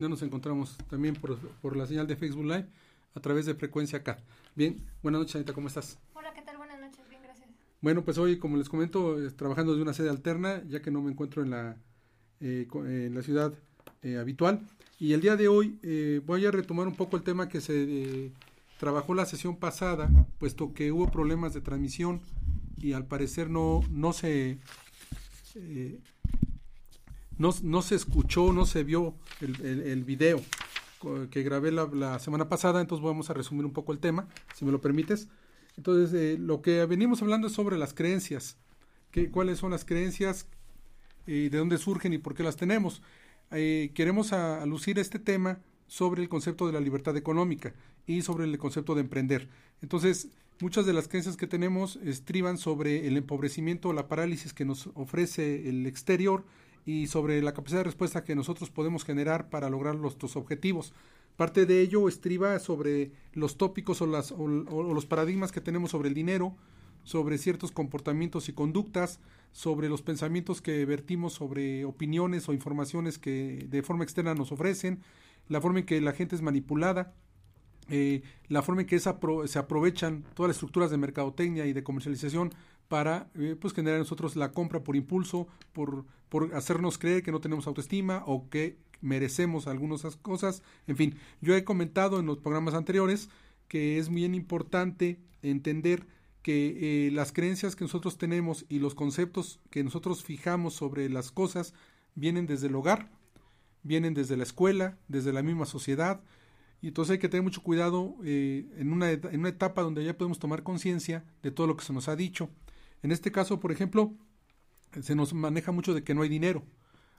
Ya nos encontramos también por, la señal de Facebook Live a través de Frecuencia K. Bien, buenas noches, Anita, ¿cómo estás? Hola, ¿qué tal? Buenas noches, bien, gracias. Bueno, pues hoy, como les comento, eh, trabajando de una sede alterna, ya que no me encuentro en la, eh, en la ciudad eh, habitual. Y el día de hoy voy a retomar un poco el tema que se trabajó la sesión pasada, puesto que hubo problemas de transmisión y al parecer no, no se no, no se escuchó, no se vio el, el, video que grabé la, semana pasada, entonces vamos a resumir un poco el tema, si me lo permites. Entonces, eh, lo que venimos hablando es sobre las creencias, que, cuáles son las creencias, y de dónde surgen y por qué las tenemos. Eh, queremos alucir este tema sobre el concepto de la libertad económica y sobre el concepto de emprender. Entonces, muchas de las creencias que tenemos estriban sobre el empobrecimiento o la parálisis que nos ofrece el exterior y sobre la capacidad de respuesta que nosotros podemos generar para lograr nuestros objetivos. Parte de ello estriba sobre los tópicos o, las, o, los paradigmas que tenemos sobre el dinero, sobre ciertos comportamientos y conductas, sobre los pensamientos que vertimos sobre opiniones o informaciones que de forma externa nos ofrecen, la forma en que la gente es manipulada, eh, la forma en que se aprovechan todas las estructuras de mercadotecnia y de comercialización para eh, pues generar nosotros la compra por impulso, por, por hacernos creer que no tenemos autoestima o que merecemos algunas cosas. En fin, yo he comentado en los programas anteriores que es bien importante entender que eh, las creencias que nosotros tenemos y los conceptos que nosotros fijamos sobre las cosas vienen desde el hogar, vienen desde la escuela, desde la misma sociedad, y entonces hay que tener mucho cuidado eh, en, una, en una etapa donde ya podemos tomar conciencia de todo lo que se nos ha dicho. En este caso, por ejemplo, se nos maneja mucho de que no hay dinero.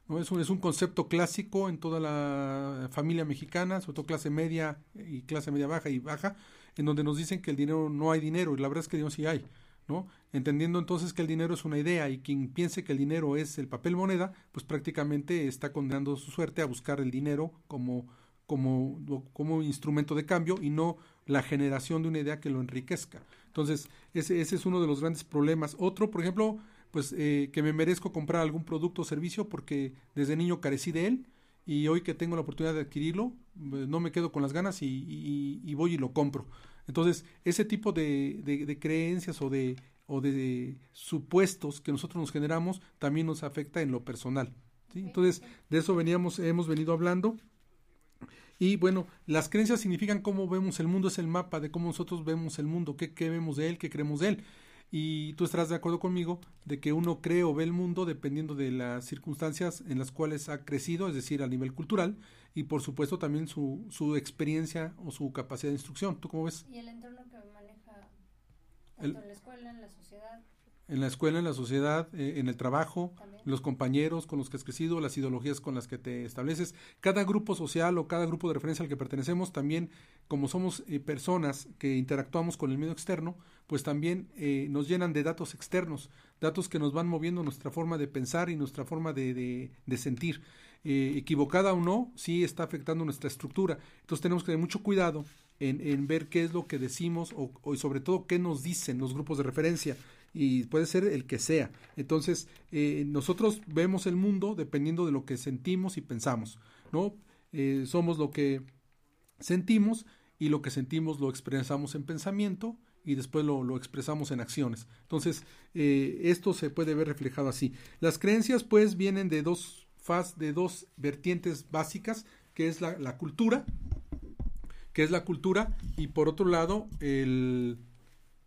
¿no? Es, un, es un concepto clásico en toda la familia mexicana, sobre todo clase media y clase media baja y baja, en donde nos dicen que el dinero no hay dinero, y la verdad es que Dios sí hay. ¿no? Entendiendo entonces que el dinero es una idea y quien piense que el dinero es el papel moneda, pues prácticamente está condenando su suerte a buscar el dinero como, como, como instrumento de cambio y no la generación de una idea que lo enriquezca. Entonces, ese, ese es uno de los grandes problemas. Otro, por ejemplo, pues eh, que me merezco comprar algún producto o servicio porque desde niño carecí de él y hoy que tengo la oportunidad de adquirirlo, eh, no me quedo con las ganas y, voy y lo compro. Entonces, ese tipo de, de, creencias o de, o de supuestos que nosotros nos generamos también nos afecta en lo personal. Entonces, de eso veníamos, hemos venido hablando. Y bueno, las creencias significan cómo vemos el mundo, es el mapa de cómo nosotros vemos el mundo, qué, qué vemos de él, qué creemos de él. Y tú estarás de acuerdo conmigo de que uno cree o ve el mundo dependiendo de las circunstancias en las cuales ha crecido, es decir, a nivel cultural, y por supuesto también su, su experiencia o su capacidad de instrucción. ¿Tú cómo ves? Y el entorno que maneja en la escuela, en la sociedad en la escuela, en la sociedad, eh, en el trabajo, los compañeros con los que has crecido, las ideologías con las que te estableces. Cada grupo social o cada grupo de referencia al que pertenecemos, también como somos eh, personas que interactuamos con el medio externo, pues también eh, nos llenan de datos externos, datos que nos van moviendo nuestra forma de pensar y nuestra forma de, de, sentir. equivocada o no, sí está afectando nuestra estructura. Entonces tenemos que tener mucho cuidado en, en ver qué es lo que decimos o, o sobre todo qué nos dicen los grupos de referencia y puede ser el que sea. Entonces, eh, nosotros vemos el mundo dependiendo de lo que sentimos y pensamos, ¿no? Eh, somos lo que sentimos y lo que sentimos lo expresamos en pensamiento y después lo, lo expresamos en acciones. Entonces, eh, esto se puede ver reflejado así. Las creencias, pues, vienen de dos faz, de dos vertientes básicas, que es la, la cultura, que es la cultura, y por otro lado, el,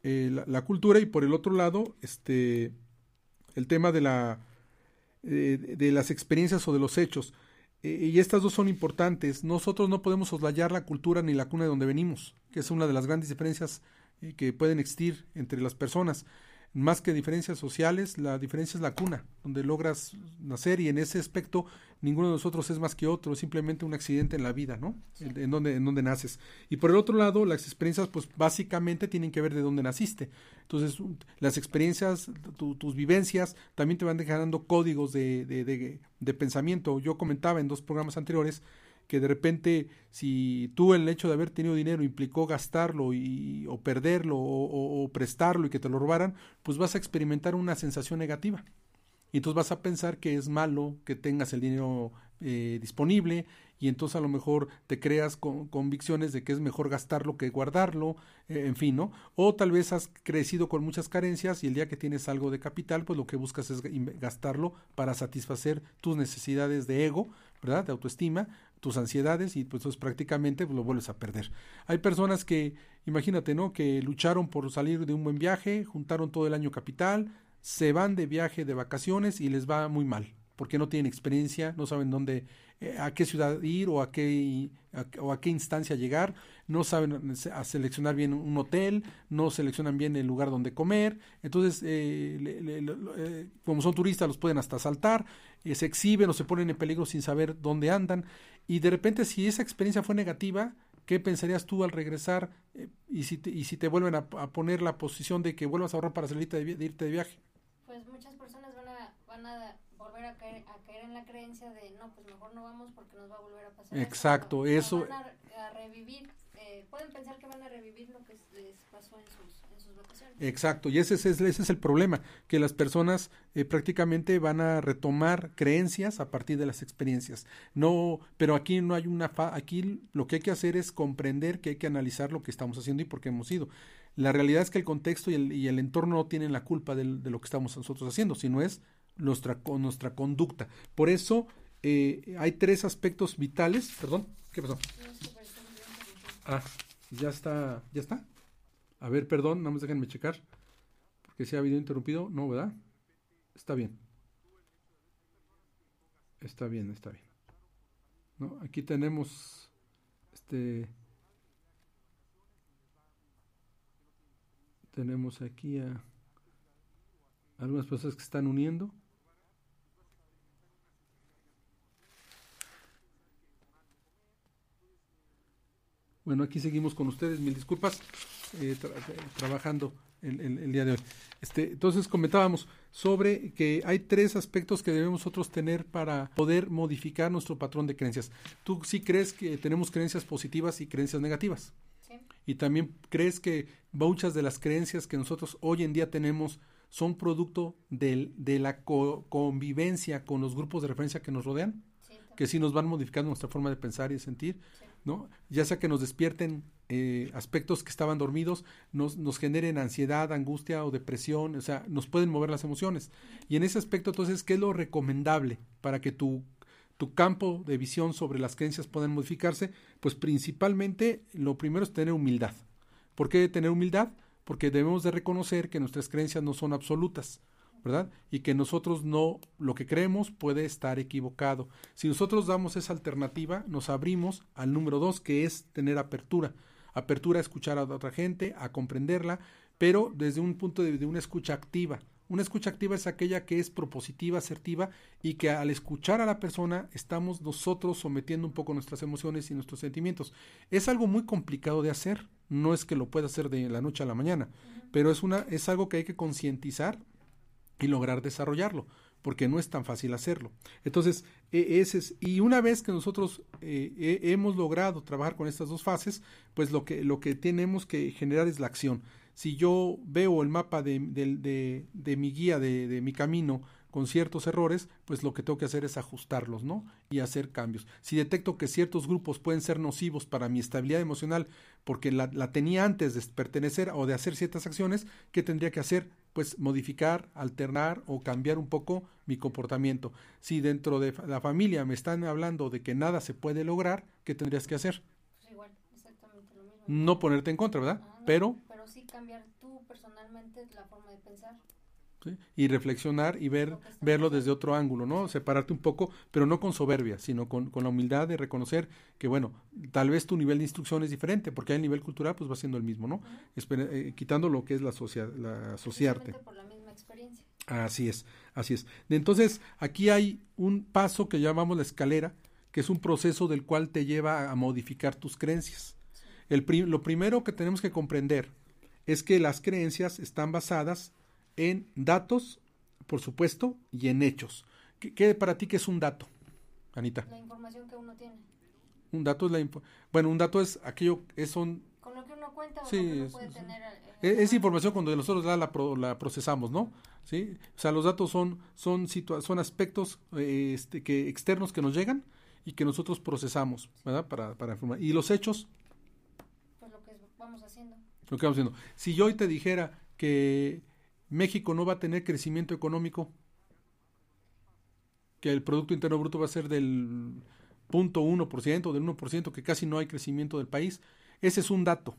eh, la, cultura y por el otro lado este el tema de la eh, de las experiencias o de los hechos. Eh, y estas dos son importantes. Nosotros no podemos soslayar la cultura ni la cuna de donde venimos que es una de las grandes diferencias que pueden existir entre las personas más que diferencias sociales, la diferencia es la cuna, donde logras nacer y en ese aspecto ninguno de nosotros es más que otro, es simplemente un accidente en la vida, ¿no? En, donde, en donde naces. Y por el otro lado, las experiencias, pues básicamente tienen que ver de dónde naciste. Entonces, las experiencias, tus vivencias, también te van dejando códigos de, de, de, de pensamiento. Yo comentaba en dos programas anteriores que de repente si tú el hecho de haber tenido dinero implicó gastarlo y, o perderlo o, prestarlo y que te lo robaran, pues vas a experimentar una sensación negativa. Y entonces vas a pensar que es malo que tengas el dinero eh, disponible y entonces a lo mejor te creas con, convicciones de que es mejor gastarlo que guardarlo, eh, en fin, ¿no? O tal vez has crecido con muchas carencias y el día que tienes algo de capital, pues lo que buscas es gastarlo para satisfacer tus necesidades de ego, ¿verdad? De autoestima, tus ansiedades y pues prácticamente pues, lo vuelves a perder. Hay personas que, imagínate, ¿no? Que lucharon por salir de un buen viaje, juntaron todo el año capital, se van de viaje de vacaciones y les va muy mal, porque no tienen experiencia, no saben dónde, eh, a qué ciudad ir o a qué, o a qué instancia llegar, no saben seleccionar bien un hotel, no seleccionan bien el lugar donde comer, entonces eh, eh, como son turistas los pueden hasta saltar, se exhiben o se ponen en peligro sin saber dónde andan y de repente si esa experiencia fue negativa, ¿qué pensarías tú al regresar y, si te, y si te vuelven a, poner la posición de que vuelvas a ahorrar para salirte de irte de viaje? Pues muchas personas van a, van a volver a caer, a caer en la creencia de no, pues mejor no vamos porque nos va a volver a pasar. Exacto, eso. Van a, revivir, eh, pueden pensar que van a revivir lo que les pasó en sus, en sus vacaciones. Exacto, y ese es, ese es el problema, que las personas eh, prácticamente van a retomar creencias a partir de las experiencias. No, pero aquí no hay una, fa aquí lo que hay que hacer es comprender que hay que analizar lo que estamos haciendo y por qué hemos ido. La realidad es que el contexto y el, y el entorno no tienen la culpa de, de, lo que estamos nosotros haciendo, sino es nuestra, nuestra conducta. Por eso eh, hay tres aspectos vitales. Perdón, ¿qué pasó? Ah, ya está, ya está. A ver, perdón, nada más déjenme checar. Porque si ha habido interrumpido, no, ¿verdad? Está bien. Está bien, está bien. ¿No? Aquí tenemos este tenemos aquí a algunas personas que están uniendo. Bueno, aquí seguimos con ustedes, mil disculpas, eh, trabajando el, día de hoy. Este, entonces comentábamos sobre que hay tres aspectos que debemos nosotros tener para poder modificar nuestro patrón de creencias. ¿Tú sí crees que tenemos creencias positivas y creencias negativas? Sí. Y también crees que muchas de las creencias que nosotros hoy en día tenemos son producto del, de la convivencia con los grupos de referencia que nos rodean, sí, que sí nos van modificando nuestra forma de pensar y de sentir. ¿No? Ya sea que nos despierten eh, aspectos que estaban dormidos, nos, nos generen ansiedad, angustia o depresión, o sea, nos pueden mover las emociones. Y en ese aspecto, entonces, ¿qué es lo recomendable para que tu, tu campo de visión sobre las creencias puedan modificarse? Pues principalmente lo primero es tener humildad. ¿Por qué tener humildad? Porque debemos de reconocer que nuestras creencias no son absolutas. ¿Verdad? Y que nosotros no, lo que creemos puede estar equivocado. Si nosotros damos esa alternativa, nos abrimos al número dos, que es tener apertura. Apertura a escuchar a otra gente, a comprenderla, pero desde un punto de, vista de una escucha activa. Una escucha activa es aquella que es propositiva, asertiva y que al escuchar a la persona estamos nosotros sometiendo un poco nuestras emociones y nuestros sentimientos. Es algo muy complicado de hacer, no es que lo pueda hacer de la noche a la mañana, pero es, una, es algo que hay que concientizar y lograr desarrollarlo, porque no es tan fácil hacerlo. Entonces, e, ese es, y una vez que nosotros eh, hemos logrado trabajar con estas dos fases, pues lo que, lo que tenemos que generar es la acción. Si yo veo el mapa de, de, de mi guía, de, mi camino, con ciertos errores, pues lo que tengo que hacer es ajustarlos, ¿no? Y hacer cambios. Si detecto que ciertos grupos pueden ser nocivos para mi estabilidad emocional porque la, la tenía antes de pertenecer o de hacer ciertas acciones, ¿qué tendría que hacer? Pues modificar, alternar o cambiar un poco mi comportamiento. Si dentro de la familia me están hablando de que nada se puede lograr, ¿qué tendrías que hacer? Pues igual, exactamente lo mismo. No ponerte en contra, ¿verdad? Ah, pero... Pero sí cambiar tú personalmente la forma de pensar. Y reflexionar y ver, verlo desde otro ángulo, ¿no? Separarte un poco, pero no con soberbia, sino con, con, la humildad de reconocer que, bueno, tal vez tu nivel de instrucción es diferente, porque el nivel cultural pues va siendo el mismo, ¿no? Eh, quitando lo que es la, la asociarte. Por la misma experiencia. Así es, así es. Entonces, aquí hay un paso que llamamos la escalera, que es un proceso del cual te lleva a modificar tus creencias. El lo primero que tenemos que comprender es que las creencias están basadas en datos, por supuesto, y en hechos. ¿Qué, para ti qué es un dato, Anita? La información que uno tiene. Un dato es la bueno, un dato es aquello es un con lo que uno no cuenta o Sí, lo que no es- puede es- tener. eh, E- Esa información cuando nosotros la, la, pro- la procesamos, ¿no? ¿Sí? O sea, los datos son, son, situa- son aspectos eh, este, que, externos que nos llegan y que nosotros procesamos, ¿verdad? Para, para informar. Y los hechos, Pues lo que vamos haciendo. lo que vamos haciendo. Si yo hoy te dijera que México no va a tener crecimiento económico, que el Producto Interno Bruto va a ser del 0.1%, del 1%, que casi no hay crecimiento del país, ese es un dato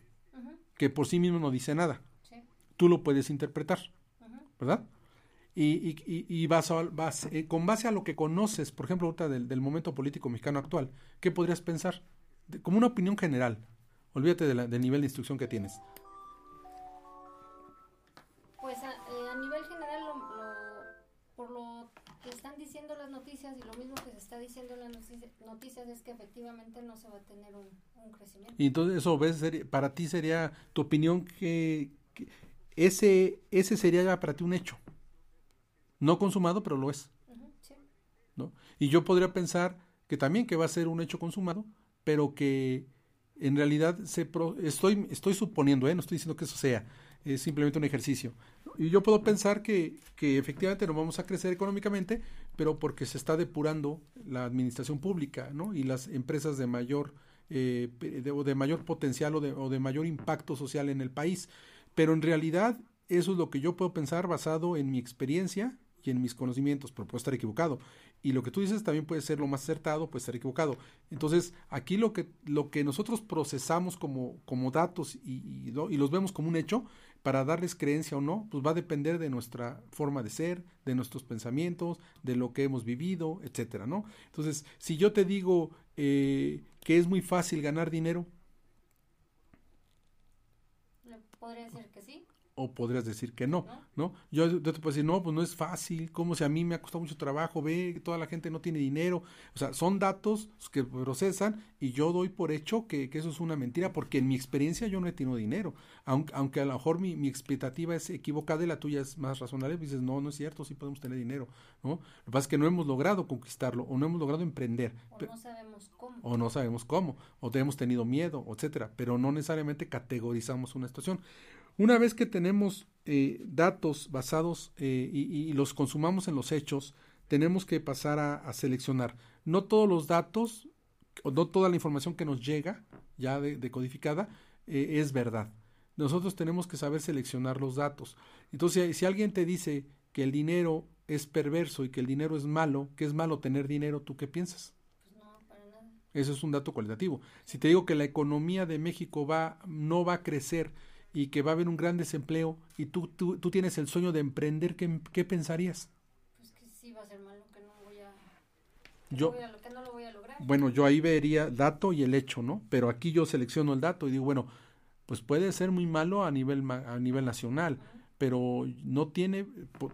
que por sí mismo no dice nada. sí, Tú lo puedes interpretar. ¿verdad? Y, y, y, y vas a- vas, eh, con base a lo que conoces, por ejemplo, ahorita del, del momento político mexicano actual, ¿qué podrías pensar? De- como una opinión general. Olvídate de la- del nivel de instrucción que tienes. Noticias y lo mismo que se está diciendo en las notici- noticias es que efectivamente no se va a tener un, un crecimiento. Y entonces eso ves, seri- para ti sería tu opinión que, que ese, ese sería ya para ti un hecho. No consumado, pero lo es. Sí. ¿no? Y yo podría pensar que también que va a ser un hecho consumado, pero que en realidad se pro- estoy estoy suponiendo, ¿eh? no estoy diciendo que eso sea, es simplemente un ejercicio. Y yo puedo pensar que, que efectivamente no vamos a crecer económicamente, pero porque se está depurando la administración pública, ¿no? Y las empresas de mayor eh, de, o de mayor potencial o de, o de mayor impacto social en el país. Pero en realidad eso es lo que yo puedo pensar basado en mi experiencia y en mis conocimientos, pero puedo estar equivocado. Y lo que tú dices también puede ser lo más acertado, puede estar equivocado. Entonces, aquí lo que, lo que nosotros procesamos como, como datos y, y, lo- y los vemos como un hecho, para darles creencia o no, pues va a depender de nuestra forma de ser, de nuestros pensamientos, de lo que hemos vivido, etcétera, ¿no? Entonces, si yo te digo eh, que es muy fácil ganar dinero, podría decir que sí, o podrías decir que no, ¿no? Yo, yo te puedo decir, no, pues no es fácil, como si a mí me ha costado mucho trabajo, ve, que toda la gente no tiene dinero, o sea, son datos que procesan y yo doy por hecho que, que eso es una mentira, porque en mi experiencia yo no he tenido dinero, aunque, aunque a lo mejor mi, mi expectativa es equivocada y la tuya es más razonable, pues dices, no, no es cierto, sí podemos tener dinero, ¿no? Lo que pasa es que no hemos logrado conquistarlo o no hemos logrado emprender. o no sabemos cómo. o no sabemos cómo, o hemos tenido miedo, etcétera, pero no necesariamente categorizamos una situación. Una vez que tenemos eh, datos basados eh, y, y los consumamos en los hechos, tenemos que pasar a, a seleccionar. No todos los datos, o no toda la información que nos llega, ya de- decodificada, eh, es verdad. Nosotros tenemos que saber seleccionar los datos. Entonces, si, si alguien te dice que el dinero es perverso y que el dinero es malo, que es malo tener dinero, ¿tú qué piensas? Pues no, para nada. Eso es un dato cualitativo. Si te digo que la economía de México va, no va a crecer y que va a haber un gran desempleo y tú, tú, tú tienes el sueño de emprender, ¿qué, qué pensarías? Pues que sí va a ser malo, que no voy a... que Yo, no voy a- que no lo voy a lograr. bueno, yo ahí vería dato y el hecho, ¿no? Pero aquí yo selecciono el dato y digo, bueno, pues puede ser muy malo a nivel, a nivel nacional, pero no tiene,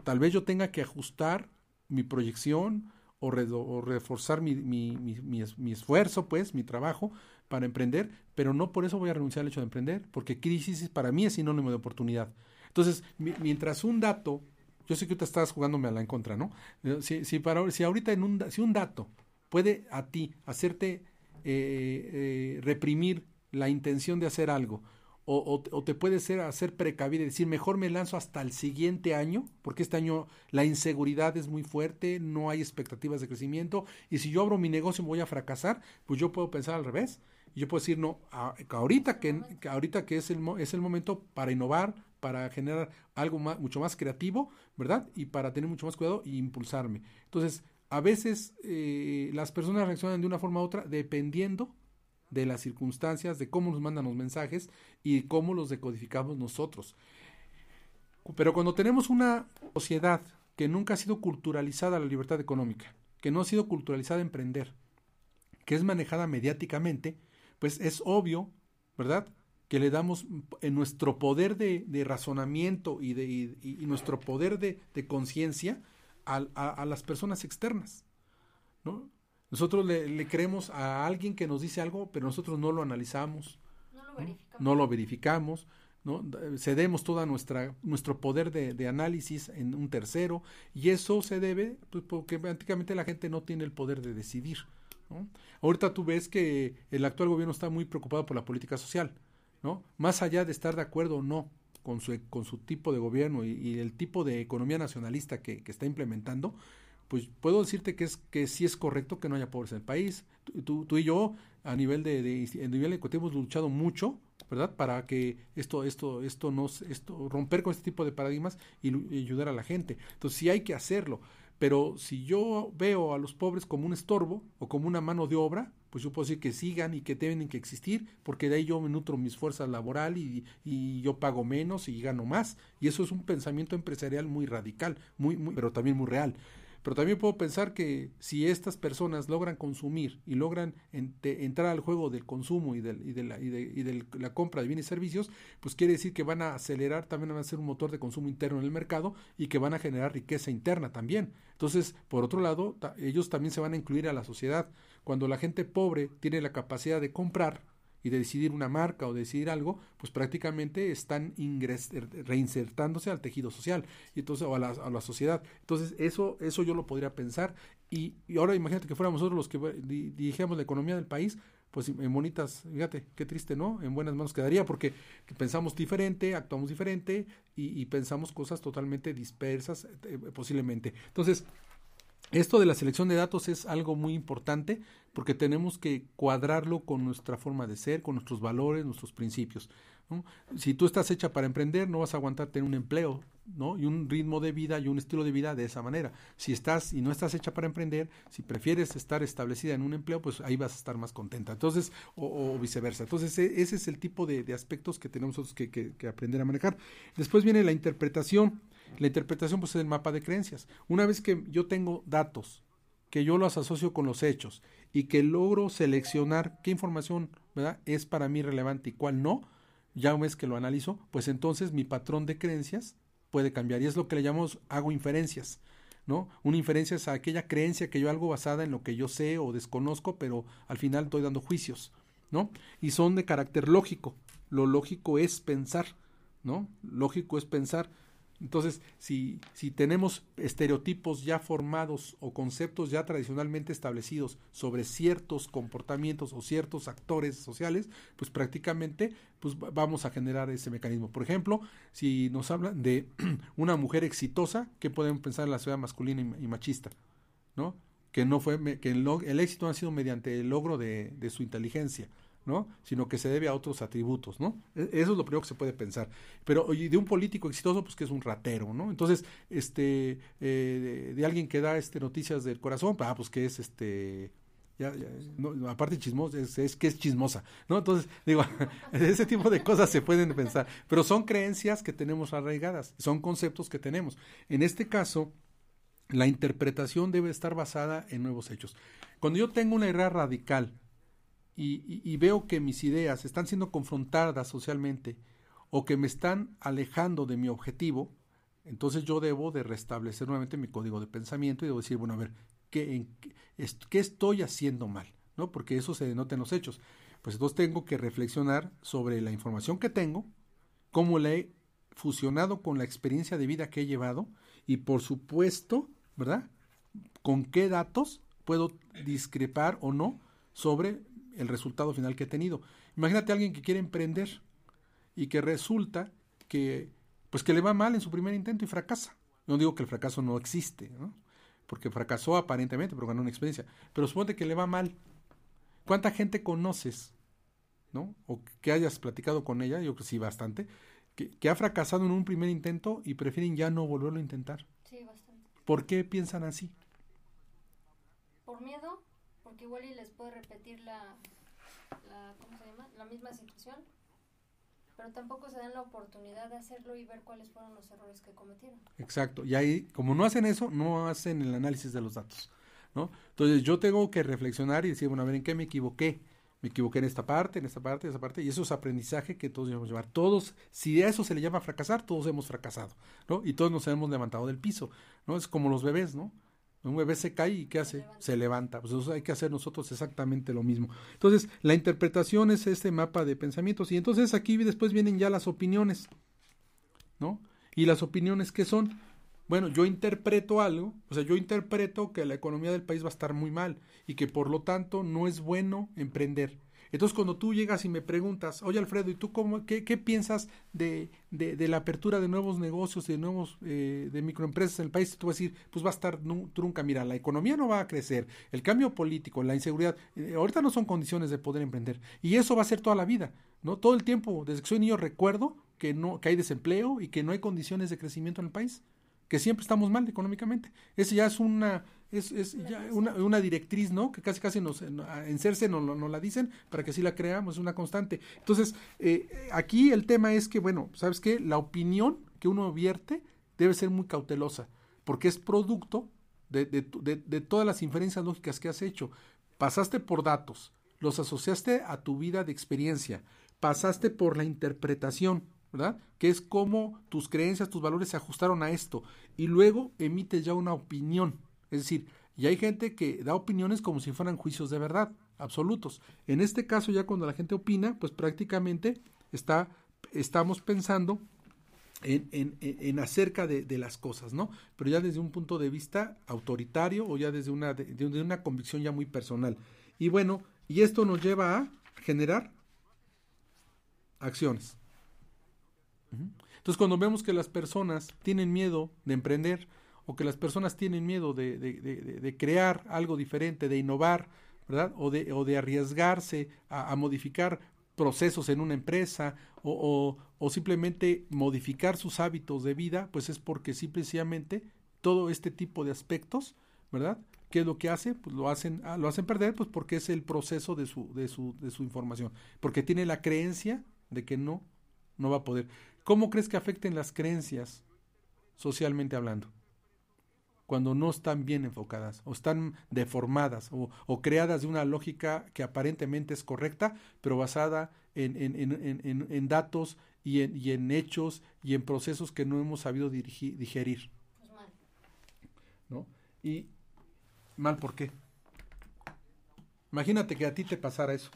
tal vez yo tenga que ajustar mi proyección o, o reforzar mi, mi, mi, mi esfuerzo, pues, mi trabajo para emprender, pero no por eso voy a renunciar al hecho de emprender, porque crisis para mí es sinónimo de oportunidad. Entonces, mi- mientras un dato, yo sé que tú estás jugándome a la en contra, ¿no? Eh, Si, si, para, si ahorita en un, si un dato puede a ti hacerte eh, eh, reprimir la intención de hacer algo, o, te puede ser hacer precavido y decir, mejor me lanzo hasta el siguiente año, porque este año la inseguridad es muy fuerte, no hay expectativas de crecimiento, y si yo abro mi negocio me voy a fracasar, pues yo puedo pensar al revés. Yo puedo decir, no, a- ahorita que, ahorita que es el, es el momento para innovar, para generar algo más, mucho más creativo, ¿verdad? Y para tener mucho más cuidado y impulsarme. Entonces, a veces eh, las personas reaccionan de una forma u otra dependiendo de las circunstancias, de cómo nos mandan los mensajes y cómo los decodificamos nosotros. Pero cuando tenemos una sociedad que nunca ha sido culturalizada la libertad económica, que no ha sido culturalizada emprender, que es manejada mediáticamente, pues es obvio, ¿verdad? Que le damos en nuestro poder de, de razonamiento y, de, y, y nuestro poder de, de conciencia a, a, a, las personas externas, ¿no? Nosotros le, le, creemos a alguien que nos dice algo, pero nosotros no lo analizamos, no lo verificamos, no lo verificamos, ¿no? cedemos todo nuestra, nuestro poder de, de, análisis en un tercero, y eso se debe pues, porque prácticamente la gente no tiene el poder de decidir. ¿No? Ahorita tú ves que el actual gobierno está muy preocupado por la política social. ¿no? Más allá de estar de acuerdo o no con su, con su tipo de gobierno y, el tipo de economía nacionalista que, está implementando, pues puedo decirte que es que sí es correcto que no haya pobres en el país. Tú, tú y yo a nivel de, de, nivel ejecutivo hemos luchado mucho, ¿verdad? Para que esto esto esto nos esto romper con este tipo de paradigmas y ayudar a la gente. Entonces sí hay que hacerlo. Pero si yo veo a los pobres como un estorbo o como una mano de obra, pues yo puedo decir que sigan y que tienen que existir, porque de ahí yo me nutro mis fuerzas laboral y, y yo pago menos y gano más. Y eso es un pensamiento empresarial muy radical, muy, muy, pero también muy real. Pero también puedo pensar que si estas personas logran consumir y logran entrar al juego del consumo y, y, de la, y, de, y de la compra de bienes y servicios, pues quiere decir que van a acelerar, también van a ser un motor de consumo interno en el mercado y que van a generar riqueza interna también. Entonces, por otro lado, ellos también se van a incluir a la sociedad. Cuando la gente pobre tiene la capacidad de comprar, y de decidir una marca o decidir algo, pues prácticamente están reinsertándose al tejido social y entonces, o a la, a la sociedad. Entonces, eso, eso yo lo podría pensar. Y, y ahora imagínate que fuéramos nosotros los que dirigíamos la economía del país, pues en bonitas, fíjate, qué triste, ¿no? En buenas manos quedaría porque pensamos diferente, actuamos diferente y, y pensamos cosas totalmente dispersas eh, posiblemente. Entonces, esto de la selección de datos es algo muy importante porque tenemos que cuadrarlo con nuestra forma de ser, con nuestros valores, nuestros principios. Si tú estás hecha para emprender, no vas a aguantar tener un empleo ¿no? y un ritmo de vida y un estilo de vida de esa manera. Si estás y no estás hecha para emprender, si prefieres estar establecida en un empleo, pues ahí vas a estar más contenta. Entonces, o, viceversa. Entonces, e, ese es el tipo de, aspectos que tenemos que, que aprender a manejar. Después viene la interpretación. La interpretación pues, es el mapa de creencias. Una vez que yo tengo datos, que yo los asocio con los hechos y que logro seleccionar qué información es para mí relevante y cuál no, ya una vez que lo analizo, pues entonces mi patrón de creencias puede cambiar y es lo que le llamamos hago inferencias. ¿no? Una inferencia es aquella creencia que yo hago basada en lo que yo sé o desconozco, pero al final estoy dando juicios, ¿no? Y son de carácter lógico. Lo lógico es pensar, ¿no? Lógico es pensar. Entonces, si, si tenemos estereotipos ya formados o conceptos ya tradicionalmente establecidos sobre ciertos comportamientos o ciertos actores sociales, pues prácticamente pues vamos a generar ese mecanismo. Por ejemplo, si nos hablan de una mujer exitosa, ¿qué podemos pensar en la sociedad masculina y, machista? ¿No? Que no fue que el, el, éxito ha sido mediante el logro de, de su inteligencia ¿no? Sino que se debe a otros atributos, ¿no? E, eso es lo primero que se puede pensar. Pero de un político exitoso, pues que es un ratero, ¿no? Entonces, este, eh, de, alguien que da este noticias del corazón, ah, pues que es este ya, aparte chismoso, es, que es chismosa. Entonces, digo, ese tipo de cosas se pueden pensar, pero son creencias que tenemos arraigadas, son conceptos que tenemos. En este caso, la interpretación debe estar basada en nuevos hechos. Cuando yo tengo una idea radical y, veo que mis ideas están siendo confrontadas socialmente o que me están alejando de mi objetivo, entonces yo debo de restablecer nuevamente mi código de pensamiento y debo decir, bueno, a ver, ¿qué, qué estoy haciendo mal? ¿no? Porque eso se denota en los hechos. Pues entonces tengo que reflexionar sobre la información que tengo, cómo la he fusionado con la experiencia de vida que he llevado y por supuesto, ¿verdad? Con qué datos puedo discrepar o no sobre el resultado final que he tenido. Imagínate a alguien que quiere emprender y que resulta que pues que le va mal en su primer intento y fracasa. No digo que el fracaso no existe, ¿no? porque fracasó aparentemente, pero ganó una experiencia. Pero suponte que le va mal. ¿Cuánta gente conoces, no? O que hayas platicado con ella, yo creo que sí bastante, que, que ha fracasado en un primer intento y prefieren ya no volverlo a intentar. Sí, bastante. ¿Por qué piensan así? Por miedo porque igual y les puede repetir la, la, ¿cómo se llama? la misma situación, pero tampoco se dan la oportunidad de hacerlo y ver cuáles fueron los errores que cometieron. Exacto, y ahí, como no hacen eso, no hacen el análisis de los datos, ¿no? Entonces yo tengo que reflexionar y decir, bueno, a ver, ¿en qué me equivoqué? Me equivoqué en esta parte, en esta parte, en esta parte, y eso es aprendizaje que todos debemos llevar. Todos, si a eso se le llama fracasar, todos hemos fracasado, ¿no? Y todos nos hemos levantado del piso, ¿no? Es como los bebés, ¿no? Un bebé se cae y ¿qué hace? Se levanta. Pues hay que hacer nosotros exactamente lo mismo. Entonces, la interpretación es este mapa de pensamientos. Y entonces aquí después vienen ya las opiniones. ¿No? Y las opiniones que son, bueno, yo interpreto algo, o sea, yo interpreto que la economía del país va a estar muy mal y que por lo tanto no es bueno emprender. Entonces, cuando tú llegas y me preguntas, oye Alfredo, ¿y tú cómo, qué, qué piensas de, de, la apertura de nuevos negocios, de nuevos, eh, de microempresas en el país? Tú vas a decir, pues va a estar trunca. Mira, la economía no va a crecer, el cambio político, la inseguridad, eh, ahorita no son condiciones de poder emprender. Y eso va a ser toda la vida, ¿no? Todo el tiempo, desde que soy niño, recuerdo que, no, que hay desempleo y que no hay condiciones de crecimiento en el país, que siempre estamos mal económicamente. Ese ya es una es, es ya una, una, directriz, ¿no? Que casi casi nos, en CERCE nos, nos, la dicen para que así la creamos, es una constante. Entonces, eh, aquí el tema es que, bueno, ¿sabes qué? La opinión que uno vierte debe ser muy cautelosa, porque es producto de, de, de todas las inferencias lógicas que has hecho. Pasaste por datos, los asociaste a tu vida de experiencia, pasaste por la interpretación, ¿verdad? Que es cómo tus creencias, tus valores se ajustaron a esto, y luego emites ya una opinión es decir, y hay gente que da opiniones como si fueran juicios de verdad, absolutos. En este caso, ya cuando la gente opina, pues prácticamente está, estamos pensando en, en, acerca de, de, las cosas, ¿no? Pero ya desde un punto de vista autoritario o ya desde una, de, una convicción ya muy personal. Y bueno, y esto nos lleva a generar acciones. Entonces, cuando vemos que las personas tienen miedo de emprender, o que las personas tienen miedo de, de, de, crear algo diferente, de innovar, ¿verdad? O de, o arriesgarse a, modificar procesos en una empresa o, o, simplemente modificar sus hábitos de vida, pues es porque simplemente todo este tipo de aspectos, ¿verdad? ¿Qué es lo que hace? Pues lo hacen, ah, lo hacen perder, pues porque es el proceso de su, de su, de su información, porque tiene la creencia de que no, no va a poder. ¿Cómo crees que afecten las creencias socialmente hablando? cuando no están bien enfocadas o están deformadas o, creadas de una lógica que aparentemente es correcta, pero basada en, en, datos y, y en, hechos y en procesos que no hemos sabido digerir. Pues mal. ¿No? Y mal, ¿por qué? Imagínate que a ti te pasara eso.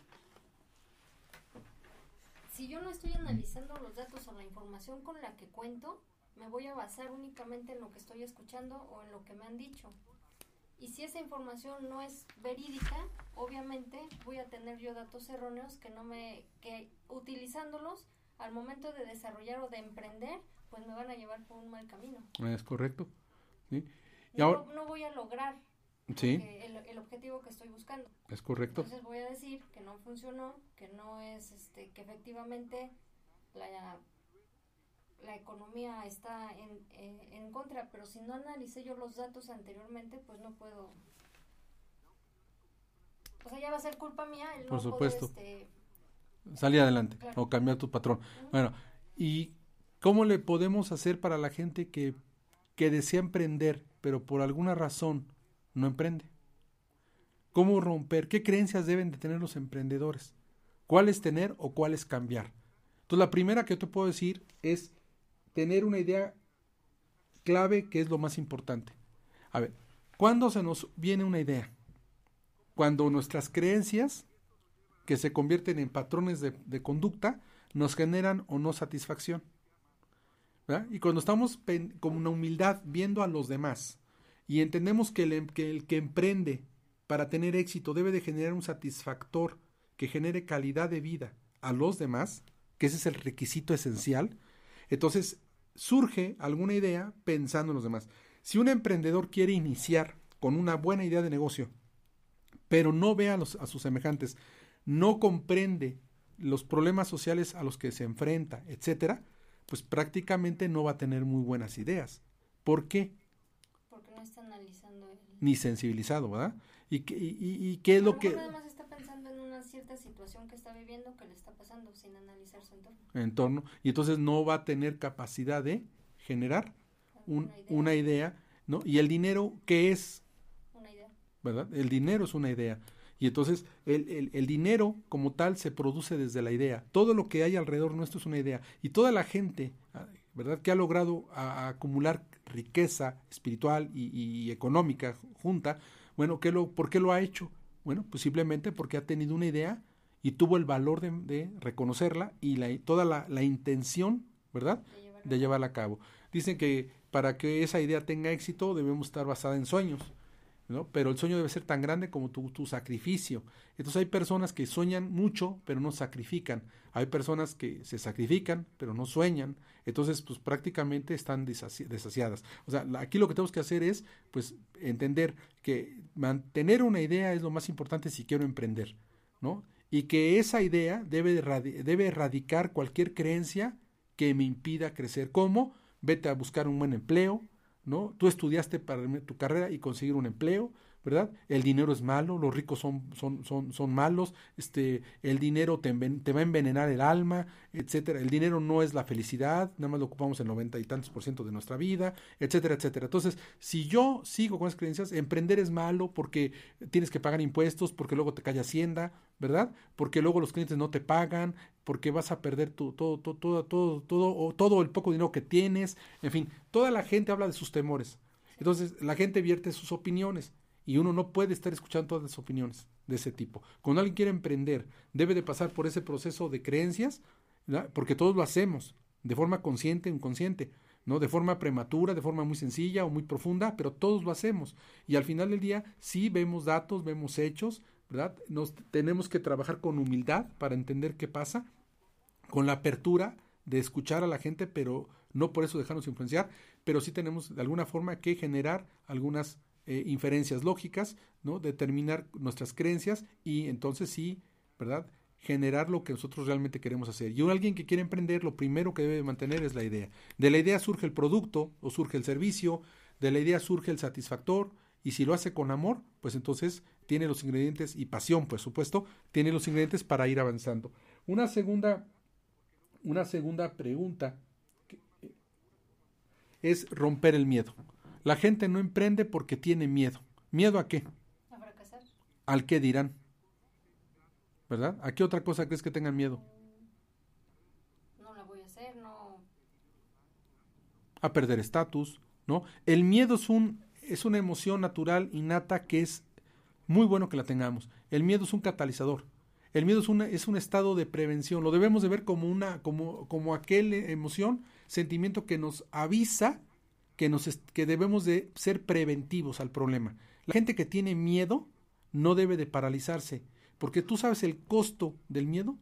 Si yo no estoy analizando los datos o la información con la que cuento, me voy a basar únicamente en lo que estoy escuchando o en lo que me han dicho. Y si esa información no es verídica, obviamente voy a tener yo datos erróneos que no me que utilizándolos al momento de desarrollar o de emprender, pues me van a llevar por un mal camino. Es correcto. ¿Sí? Y no, no voy a lograr el, el, objetivo que estoy buscando. Es correcto. Entonces voy a decir que no funcionó, que no es, este, que efectivamente la la economía está en, eh, en contra, pero si no analicé yo los datos anteriormente, pues no puedo. O sea, ya va a ser culpa mía el Por supuesto. este... Salir adelante o cambiar tu patrón. Bueno, ¿y cómo le podemos hacer para la gente que, que desea emprender, pero por alguna razón no emprende? ¿Cómo romper? ¿Qué creencias deben de tener los emprendedores? ¿Cuáles tener o cuáles cambiar? Entonces, la primera que yo te puedo decir es tener una idea clave que es lo más importante. A ver, ¿cuándo se nos viene una idea? Cuando nuestras creencias, que se convierten en patrones de, conducta, nos generan o no satisfacción. Y cuando estamos con una humildad viendo a los demás y entendemos que el, em, que el que emprende para tener éxito debe de generar un satisfactor que genere calidad de vida a los demás, que ese es el requisito esencial, entonces surge alguna idea pensando en los demás. Si un emprendedor quiere iniciar con una buena idea de negocio, pero no ve a sus semejantes, no comprende los problemas sociales a los que se enfrenta, etcétera, pues prácticamente no va a tener muy buenas ideas. ¿Por qué? Está analizando Ni sensibilizado, ¿verdad? ¿Y, y, qué es lo que...? cierta situación que está viviendo que le está pasando sin analizar su entorno. Entorno. Y entonces no va a tener capacidad de generar una, idea. ¿no? Y el dinero, ¿qué es? Una idea. ¿Verdad? El dinero es una idea. Y entonces el, el, dinero como tal se produce desde la idea. Todo lo que hay alrededor nuestro es una idea. Y toda la gente, ¿verdad? Que ha logrado acumular riqueza espiritual y, económica junta, bueno, ¿qué lo, ¿por qué lo ha hecho? Bueno, pues simplemente porque ha tenido una idea y tuvo el valor de, reconocerla y la, toda la, intención, ¿verdad?, de llevarla. a cabo. Dicen que para que esa idea tenga éxito debemos estar basada en sueños. Pero el sueño debe ser tan grande como tu, tu, sacrificio. Entonces hay personas que sueñan mucho, pero no sacrifican. Hay personas que se sacrifican, pero no sueñan. Entonces, pues prácticamente están desasiadas. O sea, aquí lo que tenemos que hacer es, pues, entender que mantener una idea es lo más importante si quiero emprender, ¿no? Y que esa idea debe, debe erradicar cualquier creencia que me impida crecer. ¿Cómo? Vete a buscar un buen empleo, ¿no? Tú estudiaste para tu carrera y conseguir un empleo, ¿verdad? El dinero es malo, los ricos son, son, son, son malos, este, el dinero te, te, va a envenenar el alma, etcétera. El dinero no es la felicidad, nada más lo ocupamos el noventa y tantos por ciento de nuestra vida, etcétera, etcétera. Entonces, si yo sigo con esas creencias, emprender es malo porque tienes que pagar impuestos, porque luego te cae Hacienda, ¿verdad? Porque luego los clientes no te pagan, porque vas a perder tu, todo, todo, todo, todo, todo, todo el poco dinero que tienes, en fin, toda la gente habla de sus temores. Entonces, la gente vierte sus opiniones y uno no puede estar escuchando todas las opiniones de ese tipo. Cuando alguien quiere emprender, debe de pasar por ese proceso de creencias, porque todos lo hacemos, de forma consciente o inconsciente, ¿no? De forma prematura, de forma muy sencilla o muy profunda, pero todos lo hacemos. Y al final del día, sí vemos datos, vemos hechos, ¿verdad? Nos tenemos que trabajar con humildad para entender qué pasa, con la apertura de escuchar a la gente, pero no por eso dejarnos influenciar, pero sí tenemos de alguna forma que generar algunas eh, inferencias lógicas, ¿no? Determinar nuestras creencias y entonces sí, ¿verdad? Generar lo que nosotros realmente queremos hacer. Y alguien que quiere emprender, lo primero que debe mantener es la idea. De la idea surge el producto o surge el servicio, de la idea surge el satisfactor, y si lo hace con amor, pues entonces tiene los ingredientes y pasión, por supuesto, tiene los ingredientes para ir avanzando. Una segunda, una segunda pregunta eh, es romper el miedo. La gente no emprende porque tiene miedo. ¿Miedo a qué? A fracasar. Al qué dirán. ¿Verdad? ¿A qué otra cosa crees que tengan miedo? No la voy a hacer, no. A perder estatus, ¿no? El miedo es un es una emoción natural innata que es muy bueno que la tengamos. El miedo es un catalizador. El miedo es, una, es un estado de prevención. Lo debemos de ver como una como como aquel emoción, sentimiento que nos avisa que, nos, que debemos de ser preventivos al problema. La gente que tiene miedo no debe de paralizarse, porque tú sabes el costo del miedo,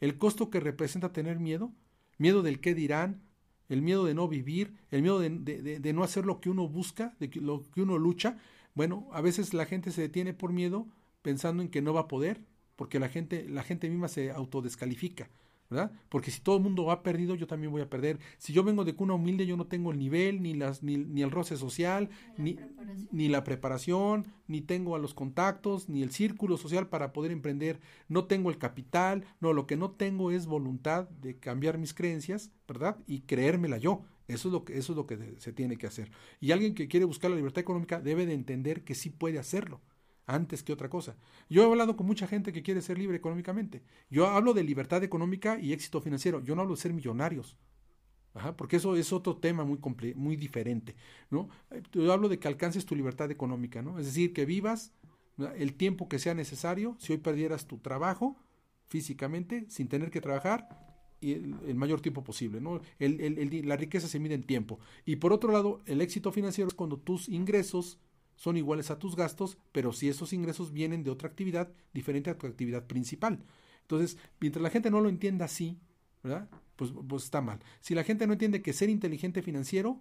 el costo que representa tener miedo, miedo del qué dirán, el miedo de no vivir, el miedo de, de, no hacer lo que uno busca, de lo que uno lucha. Bueno, a veces la gente se detiene por miedo pensando en que no va a poder, porque la gente, la gente misma se autodescalifica. ¿Verdad? Porque si todo el mundo ha perdido, yo también voy a perder. Si yo vengo de cuna humilde, yo no tengo el nivel, ni, las, ni, ni el roce social, ni, ni, la preparación, ni tengo a los contactos, ni el círculo social para poder emprender. No tengo el capital, no, lo que no tengo es voluntad de cambiar mis creencias, ¿verdad? Y creérmela yo. Eso es lo que, eso es lo que se tiene que hacer. Y alguien que quiere buscar la libertad económica debe de entender que sí puede hacerlo antes que otra cosa. Yo he hablado con mucha gente que quiere ser libre económicamente. Yo hablo de libertad económica y éxito financiero. Yo no hablo de ser millonarios. porque eso es otro tema muy, muy diferente. ¿no? Yo hablo de que alcances tu libertad económica. ¿no? Es decir, que vivas el tiempo que sea necesario. Si hoy perdieras tu trabajo físicamente, sin tener que trabajar, y el, mayor tiempo posible. ¿no? la riqueza se mide en tiempo. Y por otro lado, el éxito financiero es cuando tus ingresos son iguales a tus gastos, pero si esos ingresos vienen de otra actividad diferente a tu actividad principal. Entonces, mientras la gente no lo entienda así, ¿verdad? Pues, pues está mal. Si la gente no entiende que ser inteligente financiero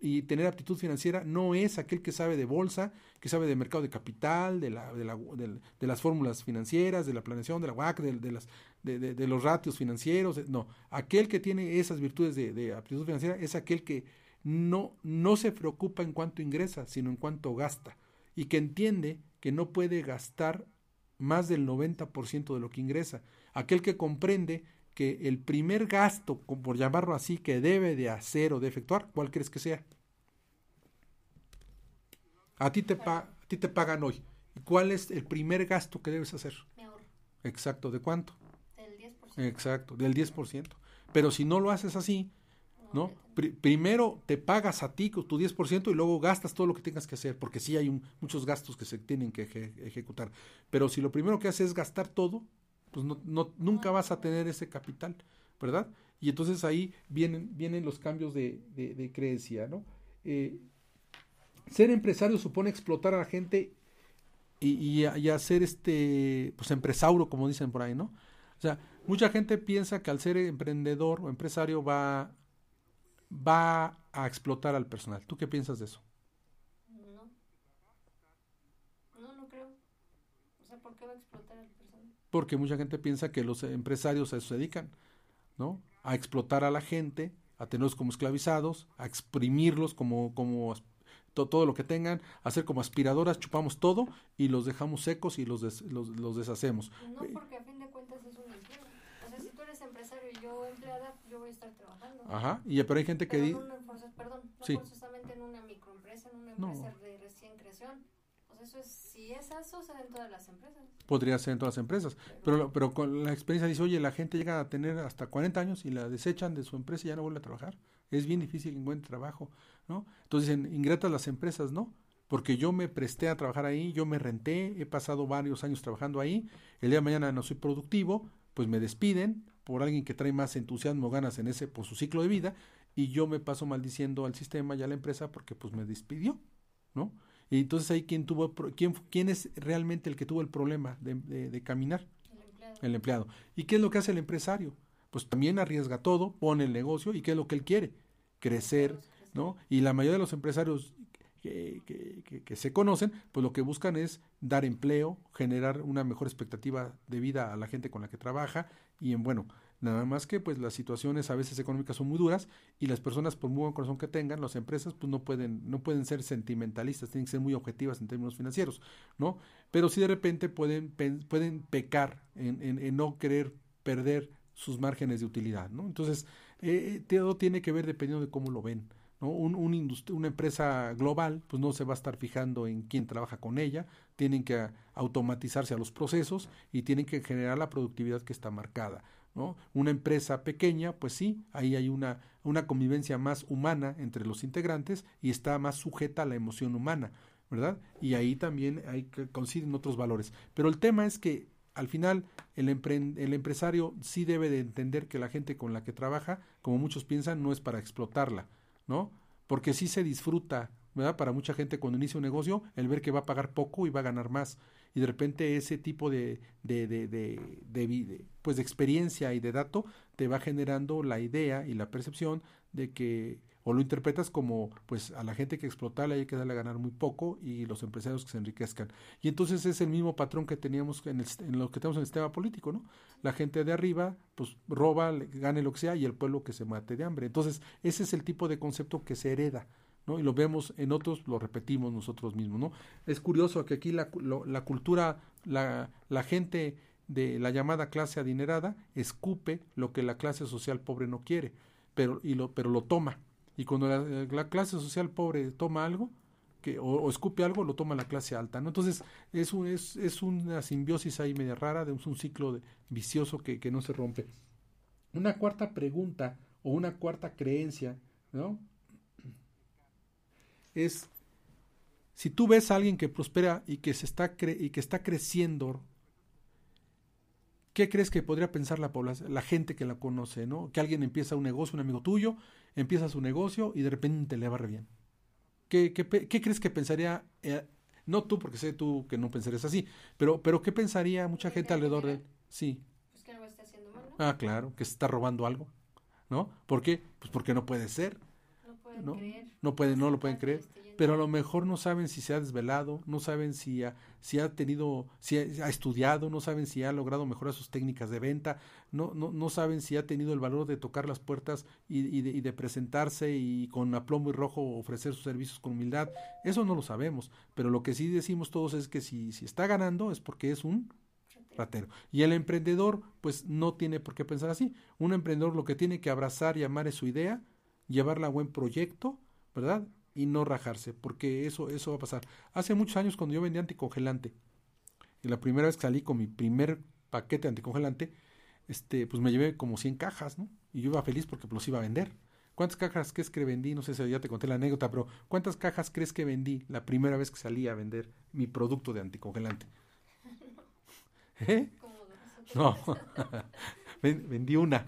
y tener aptitud financiera no es aquel que sabe de bolsa, que sabe de mercado de capital, de, la, de, la, de, las fórmulas financieras, de la planeación, de la las, de, los ratios financieros. No, aquel que tiene esas virtudes de aptitud financiera es aquel que no, no se preocupa en cuánto ingresa, sino en cuánto gasta, y que entiende que no puede gastar más del 90% de lo que ingresa. Aquel que comprende que el primer gasto, por llamarlo así, que debe de hacer o de efectuar, ¿cuál crees que sea? A ti te, a ti te pagan hoy. ¿Cuál es el primer gasto que debes hacer? Mi ahorro. Exacto, ¿de cuánto? Del 10%. Exacto, del 10%. Pero si no lo haces así, ¿no? primero te pagas a ti tu 10% y luego gastas todo lo que tengas que hacer, porque sí hay muchos gastos que se tienen que ejecutar. Pero si lo primero que haces es gastar todo, pues no, no, nunca vas a tener ese capital, ¿verdad? Y entonces ahí vienen, vienen los cambios de, de, creencia, ¿no? Eh, ser empresario supone explotar a la gente y, y, hacer este, pues empresauro, como dicen por ahí, ¿no? O sea, mucha gente piensa que al ser emprendedor o empresario va, va a explotar al personal. ¿Tú qué piensas de eso? No. No, no creo. O sea, ¿por qué va a explotar al personal? Porque mucha gente piensa que los empresarios a eso se dedican, ¿no? A explotar a la gente, a tenerlos como esclavizados, a exprimirlos como, como todo lo que tengan, hacer como aspiradoras, chupamos todo y los dejamos secos y los, los, los, deshacemos. No, porque a fin de cuentas es un empleo. O sea, si tú eres empresario y yo empleada, yo voy a estar trabajando. Ajá, y, pero hay gente que... dice... perdón, no sí. forzosamente en una microempresa, en una empresa de recién creación. Sea, eso es, si es eso, se en todas las empresas. Podría ser en todas las empresas. Pero, pero, con la experiencia dice, oye, la gente llega a tener hasta 40 años y la desechan de su empresa y ya no vuelve a trabajar. Es bien difícil que encuentre trabajo. ¿no? Entonces, en, ingratas las empresas, ¿no? Porque yo me presté a trabajar ahí, yo me renté, he pasado varios años trabajando ahí, el día de mañana no soy productivo, pues me despiden por alguien que trae más entusiasmo, ganas en ese, por su ciclo de vida, y yo me paso maldiciendo al sistema y a la empresa porque pues me despidió, ¿no? Y entonces ahí quién tuvo, quién, quién es realmente el que tuvo el problema de, de, caminar, el empleado. el empleado. ¿Y qué es lo que hace el empresario? Pues también arriesga todo, pone el negocio y qué es lo que él quiere, crecer, ¿no? Y la mayoría de los empresarios que, que, se conocen, pues lo que buscan es dar empleo, generar una mejor expectativa de vida a la gente con la que trabaja y en bueno, nada más que pues las situaciones a veces económicas son muy duras y las personas por muy buen corazón que tengan, las empresas pues no pueden no pueden ser sentimentalistas, tienen que ser muy objetivas en términos financieros, ¿no? Pero sí de repente pueden pueden pecar en, en, no querer perder sus márgenes de utilidad, ¿no? Entonces, eh, eh, todo tiene que ver dependiendo de cómo lo ven. Una empresa global pues no se va a estar fijando en quién trabaja con ella, tienen que automatizarse a los procesos y tienen que generar la productividad que está marcada. ¿no? Una empresa pequeña, pues sí, ahí hay una, una convivencia más humana entre los integrantes y está más sujeta a la emoción humana, ¿verdad? Y ahí también hay que coinciden otros valores. Pero el tema es que al final el, el empresario sí debe de entender que la gente con la que trabaja, como muchos piensan, no es para explotarla, ¿no? Porque sí se disfruta, ¿verdad? Para mucha gente cuando inicia un negocio, el ver que va a pagar poco y va a ganar más. Y de repente ese tipo de, de, de, de, pues de experiencia y de dato te va generando la idea y la percepción de que o lo interpretas como pues a la gente que explotarle hay que darle a ganar muy poco y los empresarios que se enriquezcan. Y entonces es el mismo patrón que teníamos en, en lo que tenemos en el sistema político, ¿no? La gente de arriba pues roba, gane lo que sea y el pueblo que se mate de hambre. Entonces ese es el tipo de concepto que se hereda. ¿no? Y lo vemos en otros, lo repetimos nosotros mismos, ¿no? Es curioso que aquí la, la cultura, la, la gente de la llamada clase adinerada escupe lo que la clase social pobre no quiere, pero, y lo, pero lo toma, y cuando la, clase social pobre toma algo, que, o, escupe algo, lo toma la clase alta, ¿no? Entonces, es, un, es, es una simbiosis ahí media rara, de un, ciclo vicioso que, que no se rompe. Una cuarta pregunta o una cuarta creencia, ¿no? Es si tú ves a alguien que prospera y que se está cre y que está creciendo ¿Qué crees que podría pensar la población, la gente que la conoce, ¿no? Que alguien empieza un negocio, un amigo tuyo, empieza su negocio y de repente le va re bien. ¿Qué, qué, qué crees que pensaría, eh, no tú, porque sé tú que no pensarías así, pero, pero qué pensaría mucha gente alrededor de él? Sí. Pues que algo está haciendo mal, ¿no? Ah, claro, que se está robando algo, ¿no? ¿Por qué? Pues porque no puede ser. No pueden ¿no? creer. No, pueden, no lo pueden creer pero a lo mejor no saben si se ha desvelado, no saben si ha, si ha tenido, si ha, estudiado, no saben si ha logrado mejorar sus técnicas de venta, no, no, no saben si ha tenido el valor de tocar las puertas y, y, de, y, de, presentarse y con aplomo y rojo ofrecer sus servicios con humildad. Eso no lo sabemos, pero lo que sí decimos todos es que si, si está ganando es porque es un ratero. Y el emprendedor, pues no tiene por qué pensar así. Un emprendedor lo que tiene que abrazar y amar es su idea, llevarla a buen proyecto, ¿verdad? Y no rajarse, porque eso, eso va a pasar. Hace muchos años cuando yo vendía anticongelante, y la primera vez que salí con mi primer paquete anticongelante, este, pues me llevé como 100 cajas, ¿no? Y yo iba feliz porque los iba a vender. ¿Cuántas cajas crees que vendí? No sé si ya te conté la anécdota, pero ¿cuántas cajas crees que vendí la primera vez que salí a vender mi producto de anticongelante? ¿Eh? No, vendí una.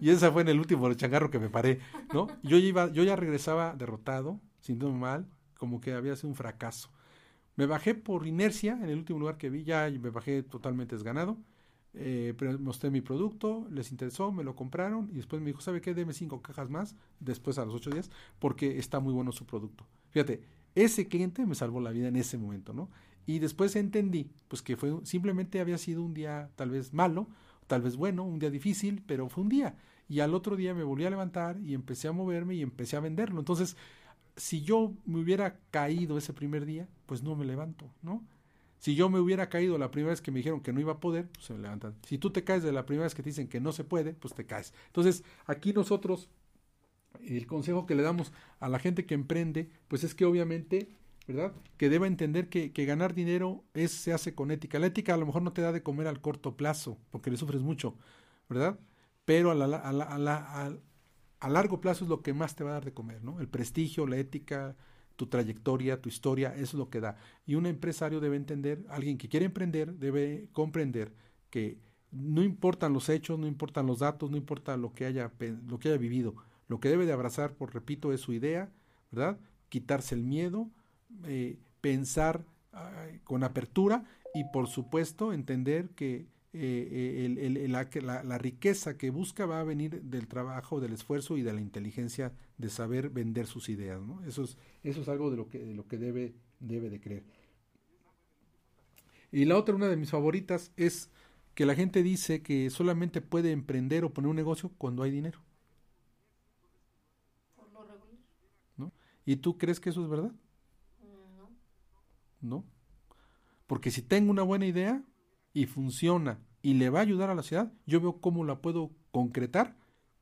Y esa fue en el último changarro que me paré, ¿no? Yo iba, yo ya regresaba derrotado, sintiéndome mal, como que había sido un fracaso. Me bajé por inercia en el último lugar que vi, ya me bajé totalmente desganado. Eh, mostré mi producto, les interesó, me lo compraron y después me dijo, ¿sabe qué? Deme cinco cajas más después a los ocho días porque está muy bueno su producto. Fíjate, ese cliente me salvó la vida en ese momento, ¿no? Y después entendí, pues que fue simplemente había sido un día tal vez malo, tal vez bueno, un día difícil, pero fue un día. Y al otro día me volví a levantar y empecé a moverme y empecé a venderlo. Entonces, si yo me hubiera caído ese primer día, pues no me levanto, ¿no? Si yo me hubiera caído la primera vez que me dijeron que no iba a poder, pues se me levantan. Si tú te caes de la primera vez que te dicen que no se puede, pues te caes. Entonces, aquí nosotros, el consejo que le damos a la gente que emprende, pues es que obviamente, ¿verdad? Que deba entender que, que ganar dinero es, se hace con ética. La ética a lo mejor no te da de comer al corto plazo, porque le sufres mucho, ¿verdad? Pero a, la, a, la, a, la, a largo plazo es lo que más te va a dar de comer, ¿no? El prestigio, la ética, tu trayectoria, tu historia, eso es lo que da. Y un empresario debe entender, alguien que quiere emprender, debe comprender que no importan los hechos, no importan los datos, no importa lo que haya, lo que haya vivido. Lo que debe de abrazar, por repito, es su idea, ¿verdad? Quitarse el miedo, eh, pensar con apertura y, por supuesto, entender que eh, el, el, la, la, riqueza que busca va a venir del trabajo, del esfuerzo y de la inteligencia de saber vender sus ideas. ¿no? Eso, es, eso es algo de lo que, de lo que debe, debe de creer. Y la otra, una de mis favoritas, es que la gente dice que solamente puede emprender o poner un negocio cuando hay dinero. ¿No? ¿Y tú crees que eso es verdad? No. ¿No? Porque si tengo una buena idea, y funciona y le va a ayudar a la ciudad, yo veo cómo la puedo concretar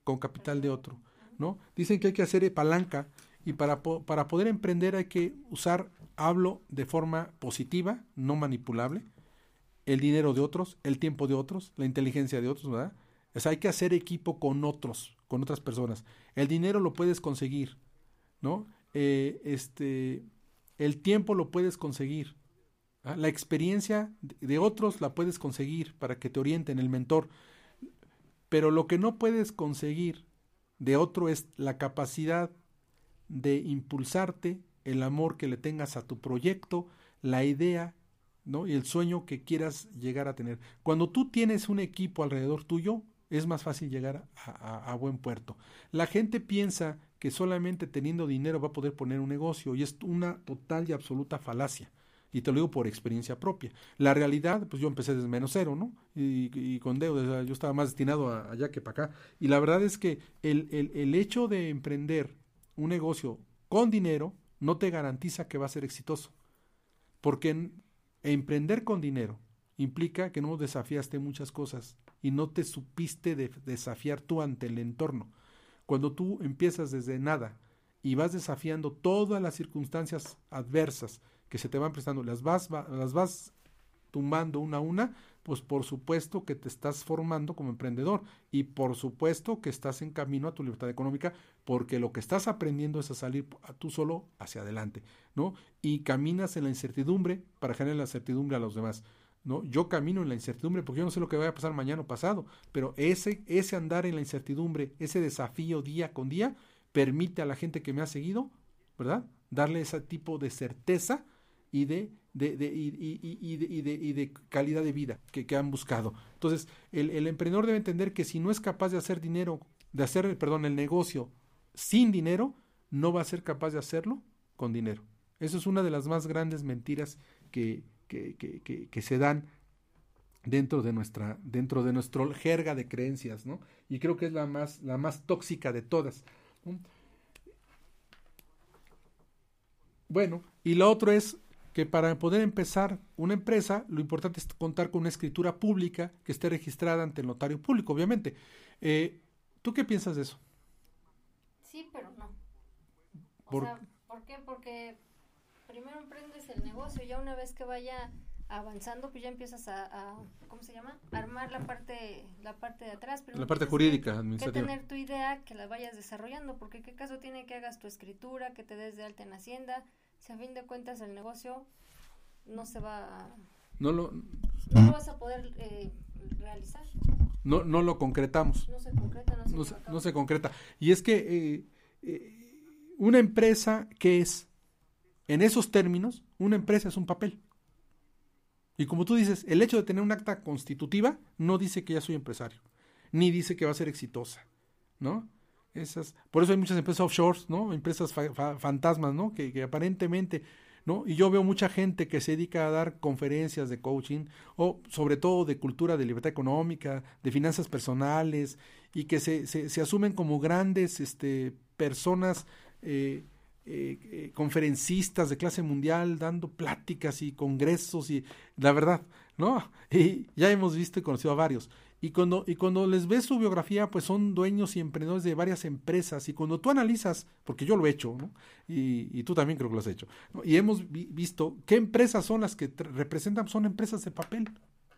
con capital de otro, ¿no? Dicen que hay que hacer palanca y para, para poder emprender hay que usar, hablo de forma positiva, no manipulable, el dinero de otros, el tiempo de otros, la inteligencia de otros, ¿verdad? O hay que hacer equipo con otros, con otras personas. El dinero lo puedes conseguir, ¿no? Eh, este, el tiempo lo puedes conseguir. La experiencia de otros la puedes conseguir para que te orienten, el mentor. Pero lo que no puedes conseguir de otro es la capacidad de impulsarte, el amor que le tengas a tu proyecto, la idea, ¿no? Y el sueño que quieras llegar a tener. Cuando tú tienes un equipo alrededor tuyo, es más fácil llegar a, buen puerto. La gente piensa que solamente teniendo dinero va a poder poner un negocio y es una total y absoluta falacia. Y te lo digo por experiencia propia. La realidad, pues yo empecé desde menos cero, ¿no? Y, con deudas, yo estaba más destinado a, allá que para acá. Y la verdad es que el, el, el hecho de emprender un negocio con dinero no te garantiza que va a ser exitoso. Porque emprender con dinero implica que no desafiaste muchas cosas y no te supiste de desafiar tú ante el entorno. Cuando tú empiezas desde nada y vas desafiando todas las circunstancias adversas que se te van prestando, las vas, las vas tumbando una a una, pues por supuesto que te estás formando como emprendedor y por supuesto que estás en camino a tu libertad económica porque lo que estás aprendiendo es a salir tú solo hacia adelante, ¿no? Y caminas en la incertidumbre para generar la certidumbre a los demás. ¿No? Yo camino en la incertidumbre porque yo no sé lo que vaya a pasar mañana o pasado, pero ese, ese andar en la incertidumbre, ese desafío día con día, permite a la gente que me ha seguido, ¿verdad? Darle ese tipo de certeza y de, de, de, y, y, y, de, calidad de vida que, que han buscado. Entonces, el, el, emprendedor debe entender que si no es capaz de hacer dinero, de hacer, perdón, el negocio sin dinero, no va a ser capaz de hacerlo con dinero. Eso es una de las más grandes mentiras que, que, que, que se dan dentro de nuestra dentro de nuestro jerga de creencias, ¿no? Y creo que es la más la más tóxica de todas. Bueno, y lo otro es que para poder empezar una empresa, lo importante es contar con una escritura pública que esté registrada ante el notario público, obviamente. Eh, ¿Tú qué piensas de eso? Sí, pero no. O ¿Por, sea, ¿por qué? Porque primero emprendes el negocio, ya una vez que vaya avanzando, pues ya empiezas a, ¿cómo se llama? Armar la parte, la parte de atrás. Pero la parte jurídica, administrativa. Que tener tu idea, que la vayas desarrollando, porque qué caso tiene que hagas tu escritura, que te des de alta en Hacienda, si a fin de cuentas el negocio no se va no lo no lo vas a poder eh, realizar no no lo concretamos no se concreta no se, no, se concreta y es que eh, eh, una empresa qué es en esos términos, una empresa es un papel. Y como tú dices, el hecho de tener un acta constitutiva no dice que ya soy empresario, ni dice que va a ser exitosa, ¿no? Esas, por eso hay muchas empresas offshore, ¿no? Empresas fantasmas, ¿no? Que, aparentemente, ¿no? Y yo veo mucha gente que se dedica a dar conferencias de coaching, o sobre todo de cultura de libertad económica, de finanzas personales, y que se, se, se asumen como grandes este, personas eh, eh, eh, conferencistas de clase mundial dando pláticas y congresos y la verdad, ¿no? Y ya hemos visto y conocido a varios. Y cuando, y cuando les ves su biografía, pues son dueños y emprendedores de varias empresas. Y cuando tú analizas, porque yo lo he hecho, ¿no? y, y tú también creo que lo has hecho, y hemos visto qué empresas son las que representan, son empresas de papel,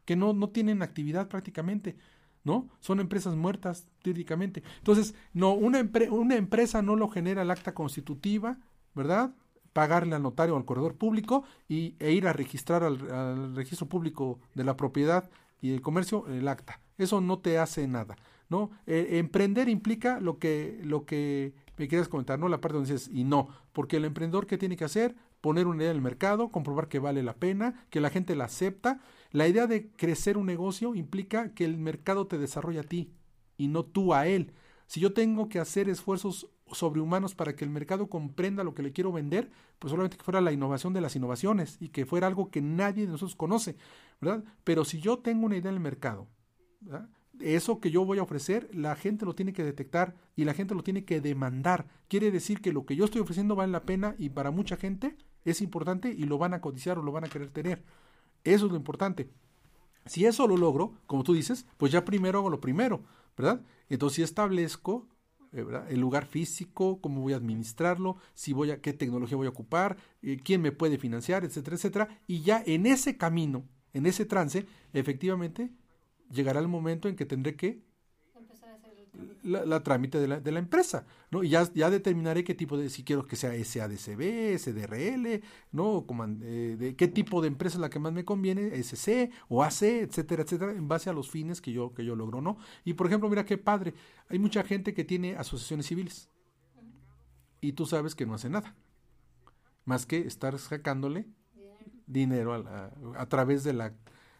que no, no tienen actividad prácticamente. ¿no? Son empresas muertas técnicamente. Entonces, no, una, una empresa no lo genera el acta constitutiva, ¿verdad? Pagarle al notario o al corredor público y, e ir a registrar al, registro público de la propiedad y el comercio el acta. Eso no te hace nada, ¿no? E, emprender implica lo que, lo que me quieres comentar, ¿no? La parte donde dices, y no, porque el emprendedor, ¿qué tiene que hacer? Poner una idea en el mercado, comprobar que vale la pena, que la gente la acepta la idea de crecer un negocio implica que el mercado te desarrolle a ti y no tú a él. Si yo tengo que hacer esfuerzos sobrehumanos para que el mercado comprenda lo que le quiero vender, pues solamente que fuera la innovación de las innovaciones y que fuera algo que nadie de nosotros conoce, ¿verdad? Pero si yo tengo una idea en el mercado, eso que yo voy a ofrecer, la gente lo tiene que detectar y la gente lo tiene que demandar. Quiere decir que lo que yo estoy ofreciendo vale la pena y para mucha gente es importante y lo van a codiciar o lo van a querer tener. Eso es lo importante. Si eso lo logro, como tú dices, pues ya primero hago lo primero, ¿verdad? Entonces si establezco eh, el lugar físico, cómo voy a administrarlo, si voy a qué tecnología voy a ocupar, eh, quién me puede financiar, etcétera, etcétera, y ya en ese camino, en ese trance, efectivamente llegará el momento en que tendré que la, trámite de la, de la, empresa, ¿no? Y ya, ya determinaré qué tipo de, si quiero que sea SADCB, SDRL, ¿no? Eh, de qué tipo de empresa es la que más me conviene, SC o AC, etcétera, etcétera, en base a los fines que yo, que yo logro, ¿no? Y por ejemplo, mira qué padre, hay mucha gente que tiene asociaciones civiles y tú sabes que no hace nada, más que estar sacándole dinero a, a través de la,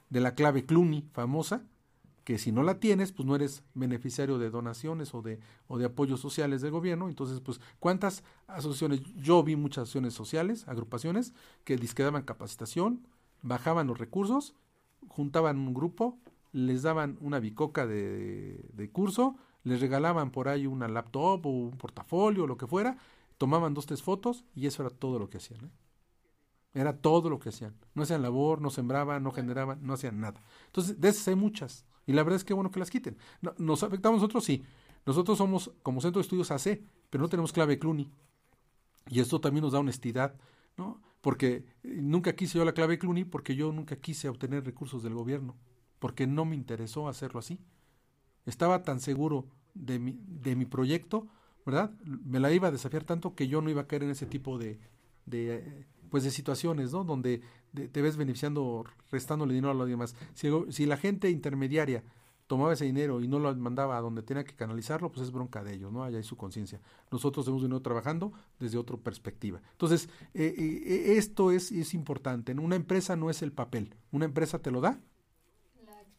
de la clave Cluny famosa, que si no la tienes, pues no eres beneficiario de donaciones o de, o de apoyos sociales del gobierno. Entonces, pues, ¿cuántas asociaciones? Yo vi muchas asociaciones sociales, agrupaciones, que daban capacitación, bajaban los recursos, juntaban un grupo, les daban una bicoca de, de curso, les regalaban por ahí una laptop o un portafolio o lo que fuera, tomaban dos, tres fotos y eso era todo lo que hacían. ¿eh? Era todo lo que hacían. No hacían labor, no sembraban, no generaban, no hacían nada. Entonces, de esas hay muchas. Y la verdad es que bueno que las quiten. ¿Nos afectamos nosotros? Sí. Nosotros somos como centro de estudios AC, pero no tenemos clave Cluny. Y esto también nos da honestidad, ¿no? Porque eh, nunca quise yo la clave Cluny porque yo nunca quise obtener recursos del gobierno, porque no me interesó hacerlo así. Estaba tan seguro de mi, de mi proyecto, ¿verdad? Me la iba a desafiar tanto que yo no iba a caer en ese tipo de, de eh, pues de situaciones, ¿no? Donde te ves beneficiando, restándole dinero a los demás. Si, la gente intermediaria tomaba ese dinero y no lo mandaba a donde tenía que canalizarlo, pues es bronca de ellos, ¿no? Allá hay su conciencia. Nosotros hemos venido trabajando desde otra perspectiva. Entonces, eh, eh, eh, esto es, es importante. Una empresa no es el papel. Una empresa te lo da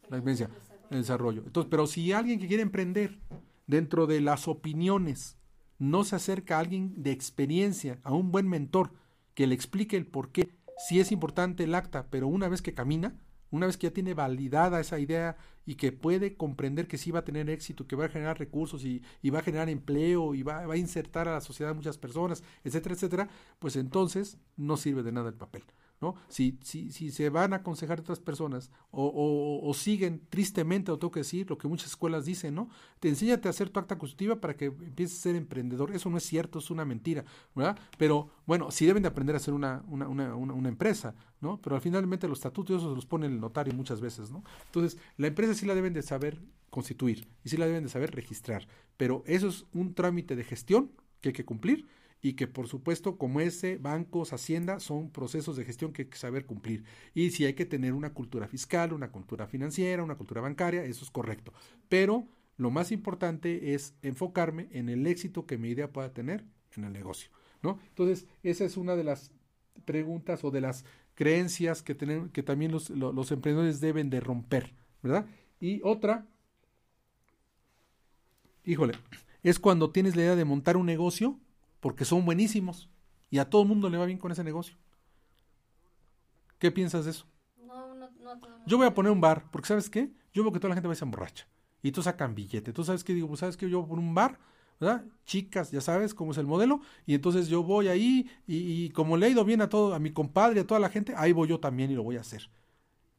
la experiencia, el desarrollo. Entonces, pero si alguien que quiere emprender dentro de las opiniones no se acerca a alguien de experiencia, a un buen mentor, que le explique el por qué, si es importante el acta, pero una vez que camina, una vez que ya tiene validada esa idea y que puede comprender que sí va a tener éxito, que va a generar recursos y, va a generar empleo y va, va, a insertar a la sociedad muchas personas, etcétera, etcétera, pues entonces no sirve de nada el papel. ¿No? Si, si, si se van a aconsejar otras personas o, o, siguen tristemente, o tengo que decir, lo que muchas escuelas dicen, ¿no? Te enséñate a hacer tu acta constitutiva para que empieces a ser emprendedor. Eso no es cierto, es una mentira, ¿verdad? Pero bueno, sí deben de aprender a ser una, una, una, una, empresa, ¿no? Pero al finalmente los estatutos los pone el notario muchas veces, ¿no? Entonces, la empresa sí la deben de saber constituir y sí la deben de saber registrar, pero eso es un trámite de gestión que hay que cumplir y que por supuesto como ese, bancos, hacienda, son procesos de gestión que hay que saber cumplir. Y si hay que tener una cultura fiscal, una cultura financiera, una cultura bancaria, eso es correcto. Pero lo más importante es enfocarme en el éxito que mi idea pueda tener en el negocio. ¿no? Entonces, esa es una de las preguntas o de las creencias que, que también los, los emprendedores deben de romper, ¿verdad? Y otra, híjole, es cuando tienes la idea de montar un negocio porque son buenísimos y a todo el mundo le va bien con ese negocio. ¿Qué piensas de eso? No, no, no Yo voy a poner un bar, porque ¿sabes qué? Yo veo que toda la gente va a ser borracha y tú sacan billete. Tú sabes qué digo, pues sabes que yo por un bar, ¿verdad? Chicas, ya sabes cómo es el modelo y entonces yo voy ahí y, y como le he ido bien a todo, a mi compadre, a toda la gente, ahí voy yo también y lo voy a hacer.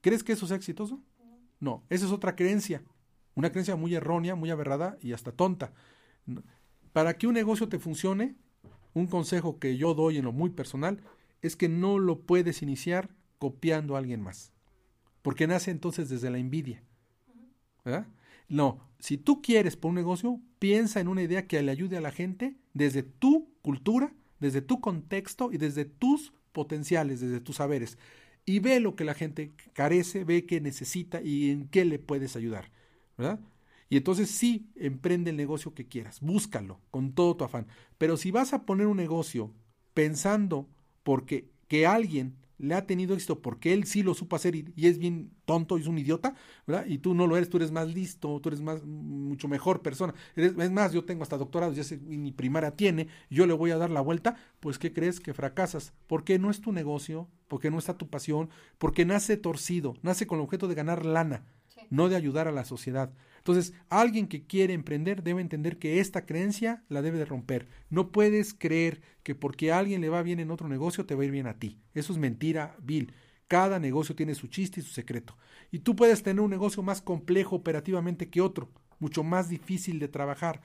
¿Crees que eso sea exitoso? No, esa es otra creencia, una creencia muy errónea, muy aberrada y hasta tonta. Para que un negocio te funcione, un consejo que yo doy en lo muy personal es que no lo puedes iniciar copiando a alguien más, porque nace entonces desde la envidia. No, si tú quieres por un negocio, piensa en una idea que le ayude a la gente desde tu cultura, desde tu contexto y desde tus potenciales, desde tus saberes y ve lo que la gente carece, ve qué necesita y en qué le puedes ayudar. Y entonces sí, emprende el negocio que quieras, búscalo con todo tu afán. Pero si vas a poner un negocio pensando porque que alguien le ha tenido éxito porque él sí lo supo hacer y, es bien tonto y es un idiota, ¿verdad? Y tú no lo eres, tú eres más listo, tú eres más, mucho mejor persona. es más, yo tengo hasta doctorados, ya sé, mi primaria tiene, yo le voy a dar la vuelta, pues ¿qué crees? Que fracasas. Porque no es tu negocio, porque no está tu pasión, porque nace torcido, nace con el objeto de ganar lana, no de ayudar a la sociedad. Entonces, alguien que quiere emprender debe entender que esta creencia la debe de romper. No puedes creer que porque a alguien le va bien en otro negocio te va a ir bien a ti. Eso es mentira vil. Cada negocio tiene su chiste y su secreto. Y tú puedes tener un negocio más complejo operativamente que otro, mucho más difícil de trabajar.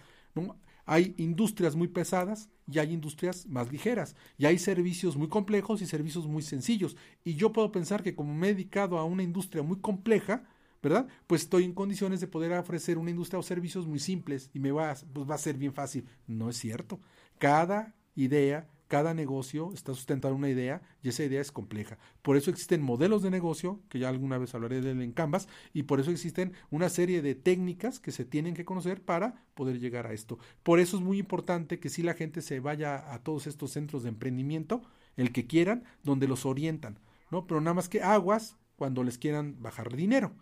Hay industrias muy pesadas y hay industrias más ligeras. Y hay servicios muy complejos y servicios muy sencillos. Y yo puedo pensar que como me he dedicado a una industria muy compleja, ¿verdad? Pues estoy en condiciones de poder ofrecer una industria o servicios muy simples y me va, pues va a ser bien fácil. No es cierto. Cada idea, cada negocio está sustentado en una idea y esa idea es compleja. Por eso existen modelos de negocio, que ya alguna vez hablaré de él en Canvas, y por eso existen una serie de técnicas que se tienen que conocer para poder llegar a esto. Por eso es muy importante que si la gente se vaya a todos estos centros de emprendimiento, el que quieran, donde los orientan, ¿no? Pero nada más que aguas cuando les quieran bajar dinero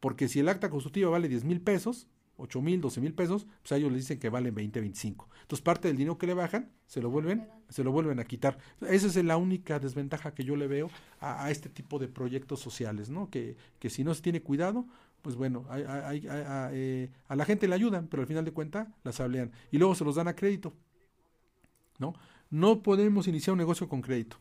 porque si el acta constitutiva vale 10 mil pesos, 8 mil, 12 mil pesos, pues a ellos les dicen que valen 20, 25. Entonces parte del dinero que le bajan, se lo vuelven, se lo vuelven a quitar. Esa es la única desventaja que yo le veo a, este tipo de proyectos sociales, ¿no? Que, que, si no se tiene cuidado, pues bueno, eh, a, la gente le ayudan, pero al final de cuentas las hablean. Y luego se los dan a crédito, ¿no? No podemos iniciar un negocio con crédito.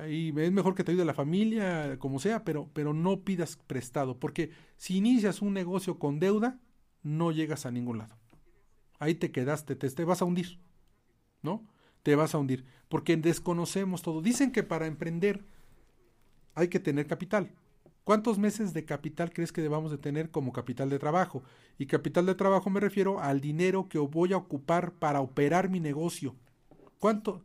Ahí es mejor que te ayude la familia, como sea, pero, pero no pidas prestado, porque si inicias un negocio con deuda, no llegas a ningún lado. Ahí te quedaste, te, te vas a hundir, ¿no? Te vas a hundir, porque desconocemos todo. Dicen que para emprender hay que tener capital. ¿Cuántos meses de capital crees que debamos de tener como capital de trabajo? Y capital de trabajo me refiero al dinero que voy a ocupar para operar mi negocio. ¿Cuánto?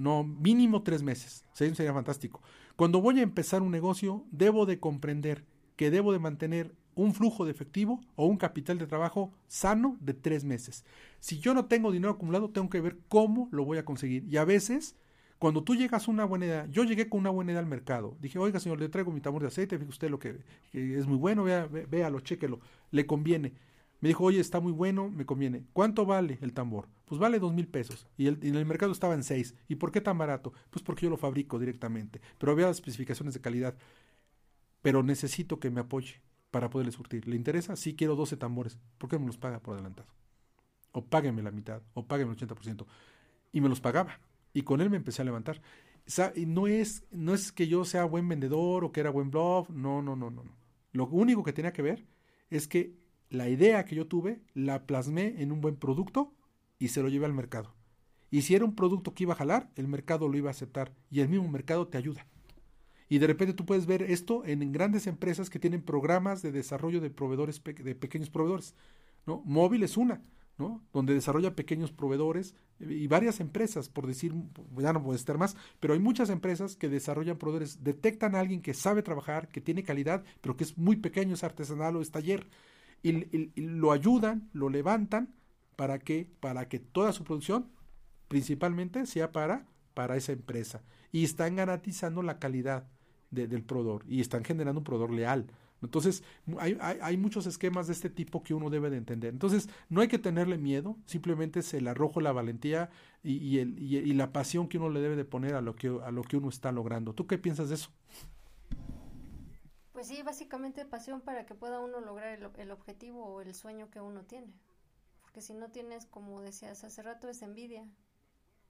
No, mínimo tres meses. Seis sería fantástico. Cuando voy a empezar un negocio, debo de comprender que debo de mantener un flujo de efectivo o un capital de trabajo sano de tres meses. Si yo no tengo dinero acumulado, tengo que ver cómo lo voy a conseguir. Y a veces, cuando tú llegas a una buena idea, yo llegué con una buena idea al mercado. Dije, oiga señor, le traigo mi tambor de aceite, fíjese usted lo que, es muy bueno, vea, véalo, chéquelo, le conviene. Me dijo, oye, está muy bueno, me conviene. ¿Cuánto vale el tambor? Pues vale dos mil pesos. Y, el, en el mercado estaba en seis. ¿Y por qué tan barato? Pues porque yo lo fabrico directamente. Pero había especificaciones de calidad. Pero necesito que me apoye para poderle surtir. ¿Le interesa? Sí, quiero 12 tambores. ¿Por qué me los paga por adelantado? O págueme la mitad, o págueme el 80%. Y me los pagaba. Y con él me empecé a levantar. no es, no es que yo sea buen vendedor o que era buen blog. No, no, no, no. Lo único que tenía que ver es que la idea que yo tuve, la plasmé en un buen producto y se lo llevé al mercado. Y si era un producto que iba a jalar, el mercado lo iba a aceptar y el mismo mercado te ayuda. Y de repente tú puedes ver esto en, grandes empresas que tienen programas de desarrollo de proveedores de pequeños proveedores. ¿no? Móvil es una, ¿no? donde desarrolla pequeños proveedores y varias empresas, por decir, ya no puede estar más, pero hay muchas empresas que desarrollan proveedores, detectan a alguien que sabe trabajar, que tiene calidad, pero que es muy pequeño, es artesanal o es taller y, lo ayudan, lo levantan para que, para que toda su producción principalmente sea para, para esa empresa y están garantizando la calidad del proveedor y están generando un proveedor leal. Entonces, hay, hay, muchos esquemas de este tipo que uno debe de entender. Entonces, no hay que tenerle miedo, simplemente es el arrojo, la valentía y, y, el, y, la pasión que uno le debe de poner a lo que, a lo que uno está logrando. ¿Tú qué piensas de eso? Pues sí, básicamente pasión para que pueda uno lograr el, el objetivo o el sueño que uno tiene. Porque si no tienes, como decías hace rato, es envidia.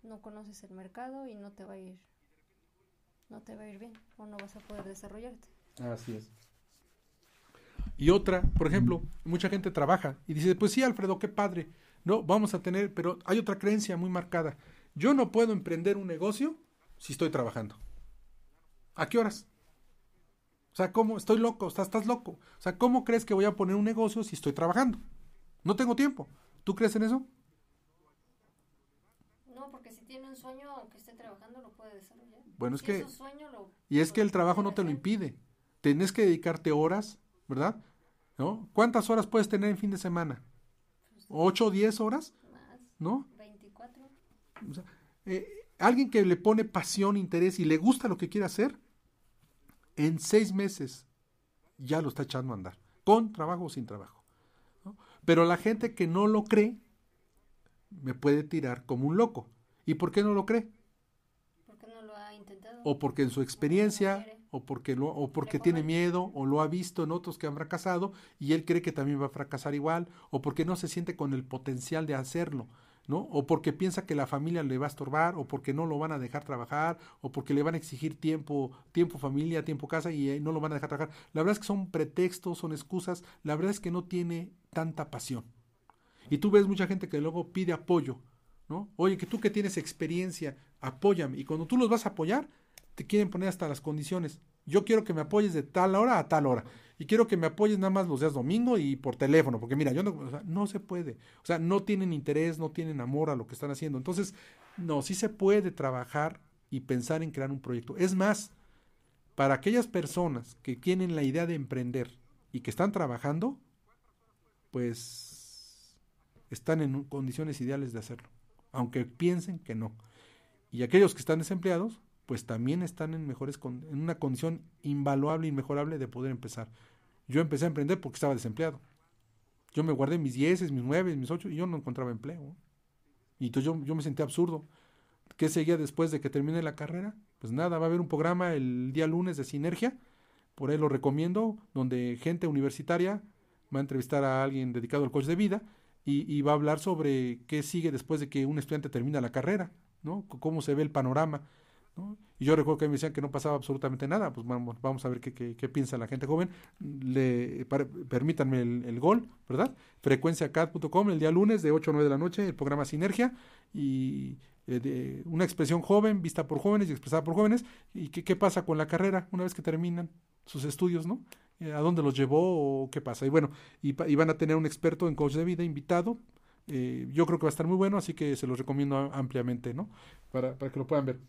No conoces el mercado y no te va a ir, no te va a ir bien o no vas a poder desarrollarte. Así es. Y otra, por ejemplo, mucha gente trabaja y dice, pues sí, Alfredo, qué padre. No, vamos a tener, pero hay otra creencia muy marcada. Yo no puedo emprender un negocio si estoy trabajando. ¿A qué horas? O sea, ¿cómo? Estoy loco, o sea, estás loco. O sea, ¿cómo crees que voy a poner un negocio si estoy trabajando? No tengo tiempo. ¿Tú crees en eso? No, porque si tiene un sueño, aunque esté trabajando, lo puede desarrollar. Bueno, es que... y es que el trabajo no te lo impide. Tienes que dedicarte horas, ¿verdad? ¿no? ¿Cuántas horas puedes tener en fin de semana? ¿Ocho o diez horas? Más. ¿No? 24. O sea, eh, alguien que le pone pasión, interés y le gusta lo que quiere hacer, en seis meses ya lo está echando a andar, con trabajo o sin trabajo. Pero la gente que no lo cree, me puede tirar como un loco. ¿Y por qué no lo cree? Porque no lo ha intentado. O porque en su experiencia o porque, lo, o porque tiene miedo, o lo ha visto en otros que han fracasado y él cree que también va a fracasar igual, o porque no se siente con el potencial de hacerlo, ¿no? O porque piensa que la familia le va a estorbar, o porque no lo van a dejar trabajar, o porque le van a exigir tiempo, tiempo familia, tiempo casa y no lo van a dejar trabajar. La verdad es que son pretextos, son excusas, la verdad es que no tiene tanta pasión. Y tú ves mucha gente que luego pide apoyo, ¿no? Oye, que tú que tienes experiencia, apóyame. Y cuando tú los vas a apoyar, te quieren poner hasta las condiciones. Yo quiero que me apoyes de tal hora a tal hora. Y quiero que me apoyes nada más los días domingo y por teléfono. Porque mira, yo no, no se puede. O sea, no tienen interés, no tienen amor a lo que están haciendo. Entonces, no, sí se puede trabajar y pensar en crear un proyecto. Es más, para aquellas personas que tienen la idea de emprender y que están trabajando, pues están en condiciones ideales de hacerlo. Aunque piensen que no. Y aquellos que están desempleados, pues también están en mejores en una condición invaluable, inmejorable de poder empezar. Yo empecé a emprender porque estaba desempleado. Yo me guardé mis 10, mis 9, mis 8 y yo no encontraba empleo. Y entonces yo, yo me sentí absurdo. ¿Qué seguía después de que termine la carrera? Pues nada, va a haber un programa el día lunes de Sinergia, por ahí lo recomiendo, donde gente universitaria va a entrevistar a alguien dedicado al coach de vida y, va a hablar sobre qué sigue después de que un estudiante termina la carrera, ¿no? Cómo se ve el panorama y yo recuerdo que me decían que no pasaba absolutamente nada, pues vamos, vamos a ver qué, qué, piensa la gente joven. Le, permítanme el, gol, ¿verdad? Frecuenciacat.com el día lunes de 8 a 9 de la noche, el programa Sinergia y eh, una expresión joven, vista por jóvenes y expresada por jóvenes. ¿Y qué, qué pasa con la carrera una vez que terminan sus estudios, ¿no? Eh, ¿A dónde los llevó o qué pasa? Y bueno, y, y van a tener un experto en coach de vida invitado eh, yo creo que va a estar muy bueno, así que se los recomiendo ampliamente, ¿no? Para, para que lo puedan ver.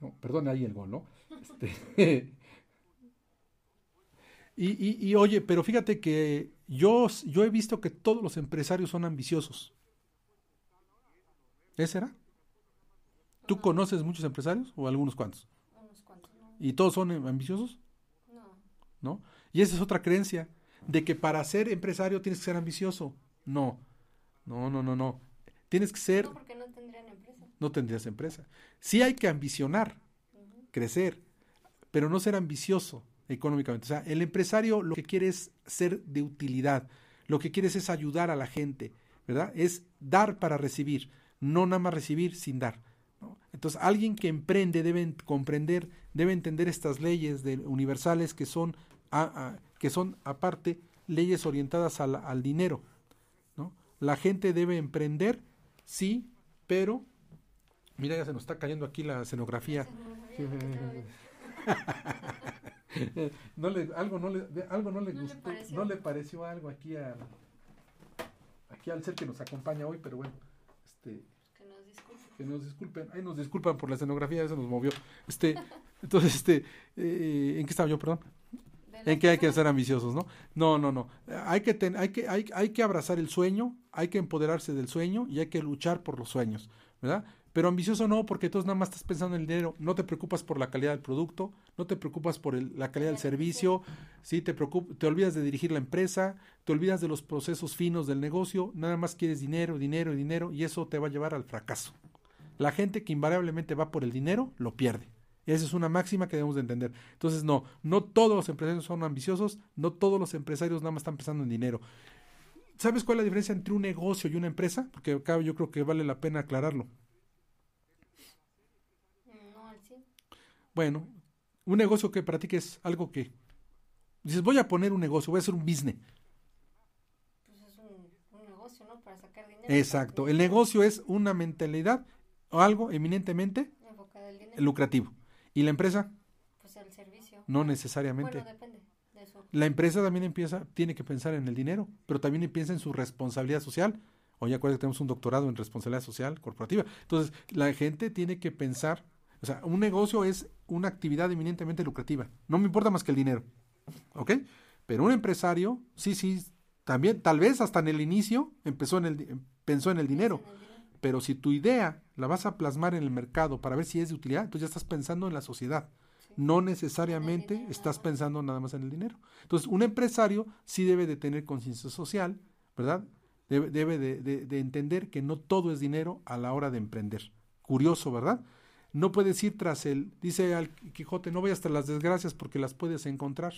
No, perdón, ahí el gol, ¿no? Este, y, y, oye, pero fíjate que yo, yo he visto que todos los empresarios son ambiciosos. ¿Ese era? ¿Tú conoces muchos empresarios o algunos cuantos? Unos cuantos, ¿Y todos son ambiciosos? No. Y esa es otra creencia, de que para ser empresario tienes que ser ambicioso. No, no, no, no, no. Tienes que ser... No, porque no tendrían empresa. No tendrías empresa. Sí hay que ambicionar, crecer, pero no ser ambicioso económicamente. O sea, el empresario lo que quiere es ser de utilidad, lo que quiere es ayudar a la gente, ¿verdad? Es dar para recibir, no nada más recibir sin dar. Entonces, alguien que emprende debe comprender, debe entender estas leyes de, universales que son, que son aparte leyes orientadas al, al dinero. ¿no? La gente debe emprender, sí, pero Mira, ya se nos está cayendo aquí la escenografía. no le, algo no le, algo no le gustó, no le pareció algo aquí a, aquí al ser que nos acompaña hoy, pero bueno, este, que nos disculpen, ay, nos disculpan por la escenografía, eso nos movió, este, entonces, este, eh, ¿en qué estaba yo, perdón? En que hay que ser ambiciosos, ¿no? No, no, no. Hay que, ten, hay, que, hay, hay que abrazar el sueño, hay que empoderarse del sueño y hay que luchar por los sueños, ¿verdad? Pero ambicioso no, porque tú nada más estás pensando en el dinero, no te preocupas por la calidad del producto, no te preocupas por la calidad del servicio, ¿sí? te, te olvidas de dirigir la empresa, te olvidas de los procesos finos del negocio, nada más quieres dinero, dinero y dinero, y eso te va a llevar al fracaso. La gente que invariablemente va por el dinero, lo pierde. Esa es una máxima que debemos de entender. Entonces, no, no todos los empresarios son ambiciosos, no todos los empresarios nada más están pensando en dinero. ¿Sabes cuál es la diferencia entre un negocio y una empresa? Porque acá yo creo que vale la pena aclararlo. Bueno, un negocio que para ti que es algo que dices, voy a poner un negocio, voy a hacer un business. Pues es un, negocio, ¿no? Para sacar dinero. Exacto. El negocio es una mentalidad o algo eminentemente lucrativo. ¿Y la empresa? Pues el servicio. No necesariamente. Bueno, depende de eso. La empresa también empieza, tiene que pensar en el dinero, pero también piensa en su responsabilidad social. Oye, acuérdate que tenemos un doctorado en responsabilidad social corporativa. Entonces, la gente tiene que pensar, o sea, un negocio es una actividad eminentemente lucrativa. No me importa más que el dinero. ¿Ok? Pero un empresario, sí, sí, también, tal vez hasta en el inicio empezó en el, pensó en el dinero. Pero si tu idea la vas a plasmar en el mercado para ver si es de utilidad, entonces ya estás pensando en la sociedad. No necesariamente estás pensando nada más en el dinero. Entonces, un empresario sí debe de tener conciencia social, ¿verdad? Debe, debe de, de, entender que no todo es dinero a la hora de emprender. Curioso, ¿verdad? No puedes ir tras el, dice al Quijote, no vayas tras las desgracias porque las puedes encontrar.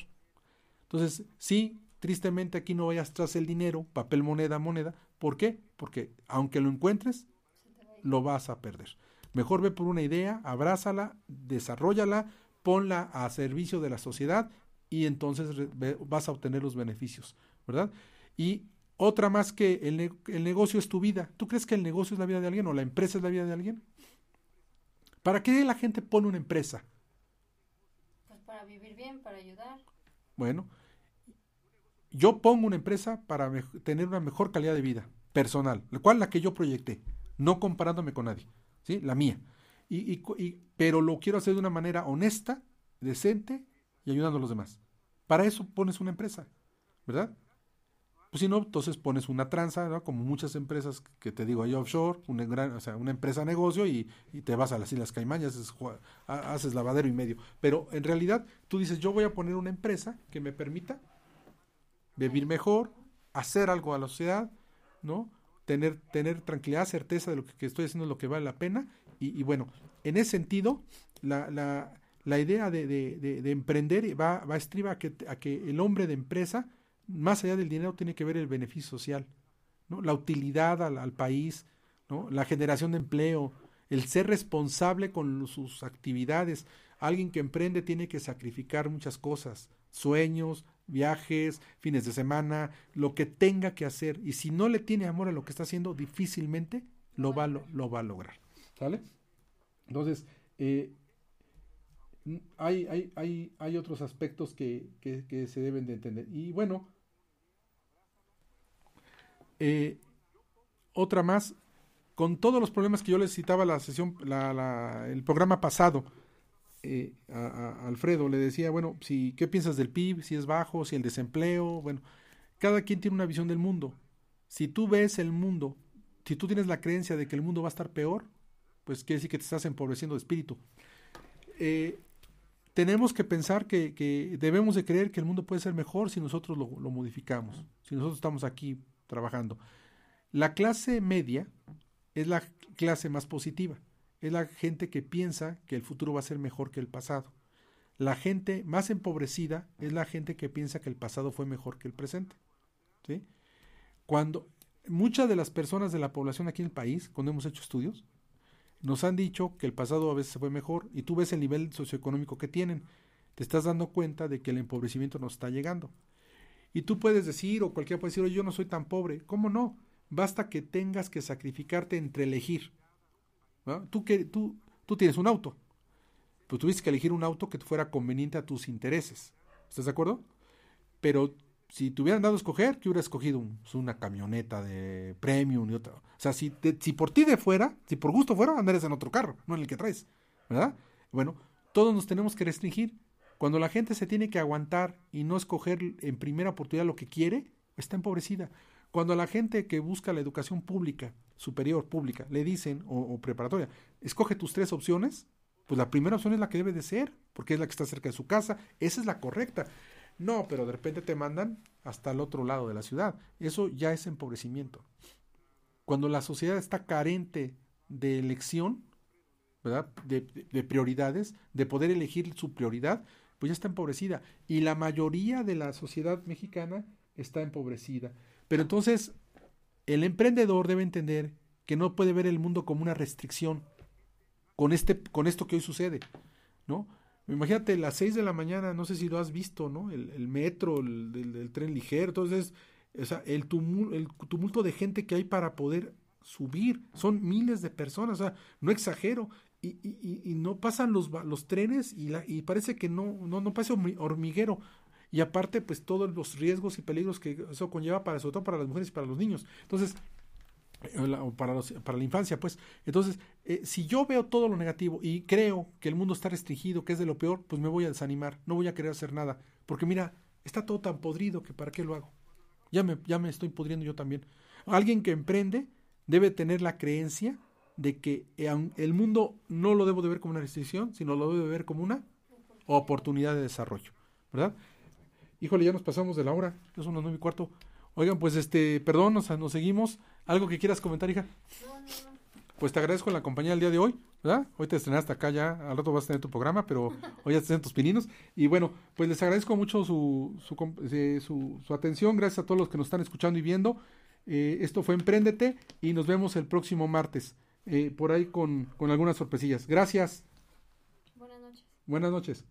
Entonces, sí, tristemente aquí no vayas tras el dinero, papel, moneda, moneda. ¿Por qué? Porque aunque lo encuentres, lo vas a perder. Mejor ve por una idea, abrázala, desarrollala, ponla a servicio de la sociedad y entonces vas a obtener los beneficios, ¿verdad? Y otra más que el, el, negocio es tu vida. ¿Tú crees que el negocio es la vida de alguien o la empresa es la vida de alguien? ¿Para qué la gente pone una empresa? Pues para vivir bien, para ayudar. Bueno, yo pongo una empresa para tener una mejor calidad de vida personal, la cual la que yo proyecté no comparándome con nadie, ¿sí? La mía. Y, y, pero lo quiero hacer de una manera honesta, decente y ayudando a los demás. Para eso pones una empresa, ¿verdad? Pues si no, entonces pones una tranza, ¿no? como muchas empresas que te digo, hay offshore, una, gran, o sea, una empresa negocio y, y, te vas a las Islas Caimán haces, haces lavadero y medio. Pero en realidad tú dices, yo voy a poner una empresa que me permita vivir mejor, hacer algo a la sociedad, ¿no? Tener, tener tranquilidad, certeza de lo que, estoy haciendo es lo que vale la pena. Y, bueno, en ese sentido, la, la, la idea de, de, de, emprender va, va a estriba a que, a que el hombre de empresa, más allá del dinero, tiene que ver el beneficio social, ¿no? la utilidad al, al país, ¿no? la generación de empleo, el ser responsable con sus actividades. Alguien que emprende tiene que sacrificar muchas cosas, sueños, viajes, fines de semana, lo que tenga que hacer. Y si no le tiene amor a lo que está haciendo, difícilmente lo va, lo, va a lograr. ¿Sale? Entonces, eh, hay, hay, hay, hay, otros aspectos que, que, se deben de entender. Y bueno, eh, otra más, con todos los problemas que yo les citaba la sesión, la, la, el programa pasado, eh, a, Alfredo, le decía, bueno, si, ¿qué piensas del PIB? Si es bajo, si el desempleo, bueno, cada quien tiene una visión del mundo. Si tú ves el mundo, si tú tienes la creencia de que el mundo va a estar peor, pues quiere decir que te estás empobreciendo de espíritu. Eh, tenemos que pensar que, debemos de creer que el mundo puede ser mejor si nosotros lo, lo modificamos, si nosotros estamos aquí trabajando. La clase media es la clase más positiva es la gente que piensa que el futuro va a ser mejor que el pasado. La gente más empobrecida es la gente que piensa que el pasado fue mejor que el presente. ¿sí? Cuando muchas de las personas de la población aquí en el país, cuando hemos hecho estudios, nos han dicho que el pasado a veces fue mejor y tú ves el nivel socioeconómico que tienen, te estás dando cuenta de que el empobrecimiento nos está llegando. Y tú puedes decir, o cualquiera puede decir, yo no soy tan pobre. ¿Cómo no? Basta que tengas que sacrificarte entre elegir Tú, que, tú, tú tienes un auto, pues tuviste que elegir un auto que fuera conveniente a tus intereses. ¿Estás de acuerdo? Pero si te hubieran dado a escoger, que hubiera escogido pues, una camioneta de premium y otra. O sea, si, si por ti de fuera, si por gusto fuera, andarías en otro carro, no en el que traes. ¿Verdad? Bueno, todos nos tenemos que restringir. Cuando la gente se tiene que aguantar y no escoger en primera oportunidad lo que quiere, está empobrecida. Cuando la gente que busca la educación pública superior pública le dicen, o, preparatoria, escoge tus tres opciones, pues la primera opción es la que debe de ser, porque es la que está cerca de su casa, esa es la correcta. No, pero de repente te mandan hasta el otro lado de la ciudad. Eso ya es empobrecimiento. Cuando la sociedad está carente de elección, ¿verdad? De, de, prioridades, de poder elegir su prioridad, pues ya está empobrecida. Y la mayoría de la sociedad mexicana está empobrecida. Pero entonces, el emprendedor debe entender que no puede ver el mundo como una restricción con, este, con esto que hoy sucede, ¿no? Imagínate las 6 de la mañana, no sé si lo has visto, ¿no? El, metro, el, tren ligero, entonces, o sea, el, tumulto, el tumulto de gente que hay para poder subir, son miles de personas, o sea, no exagero, y, y, y no pasan los, los trenes y, la, y parece que no, no, no hormiguero, y aparte pues todos los riesgos y peligros que eso conlleva para sobre todo para las mujeres y para los niños. Entonces eh, o para, los, para la infancia pues. Entonces eh, si yo veo todo lo negativo y creo que el mundo está restringido que es de lo peor pues me voy a desanimar no voy a querer hacer nada. Porque mira está todo tan podrido que para qué lo hago ya me ya me estoy podriendo yo también. Alguien que emprende debe tener la creencia de que eh, el mundo no lo debo de ver como una restricción sino lo debo de ver como una oportunidad de desarrollo verdad Híjole, ya nos pasamos de la hora, es unas nueve y cuarto. Oigan, pues este, perdón, nos, nos seguimos. ¿Algo que quieras comentar, hija? No, no, no. Pues te agradezco la compañía el día de hoy, ¿verdad? Hoy te estrenaste acá ya, al rato vas a tener tu programa, pero hoy ya estás en tus pininos. Y bueno, pues les agradezco mucho su, su, eh, su, su atención, gracias a todos los que nos están escuchando y viendo. Eh, esto fue Emprendete y nos vemos el próximo martes, eh, por ahí con, con algunas sorpresillas. Gracias. Buenas noches. Buenas noches.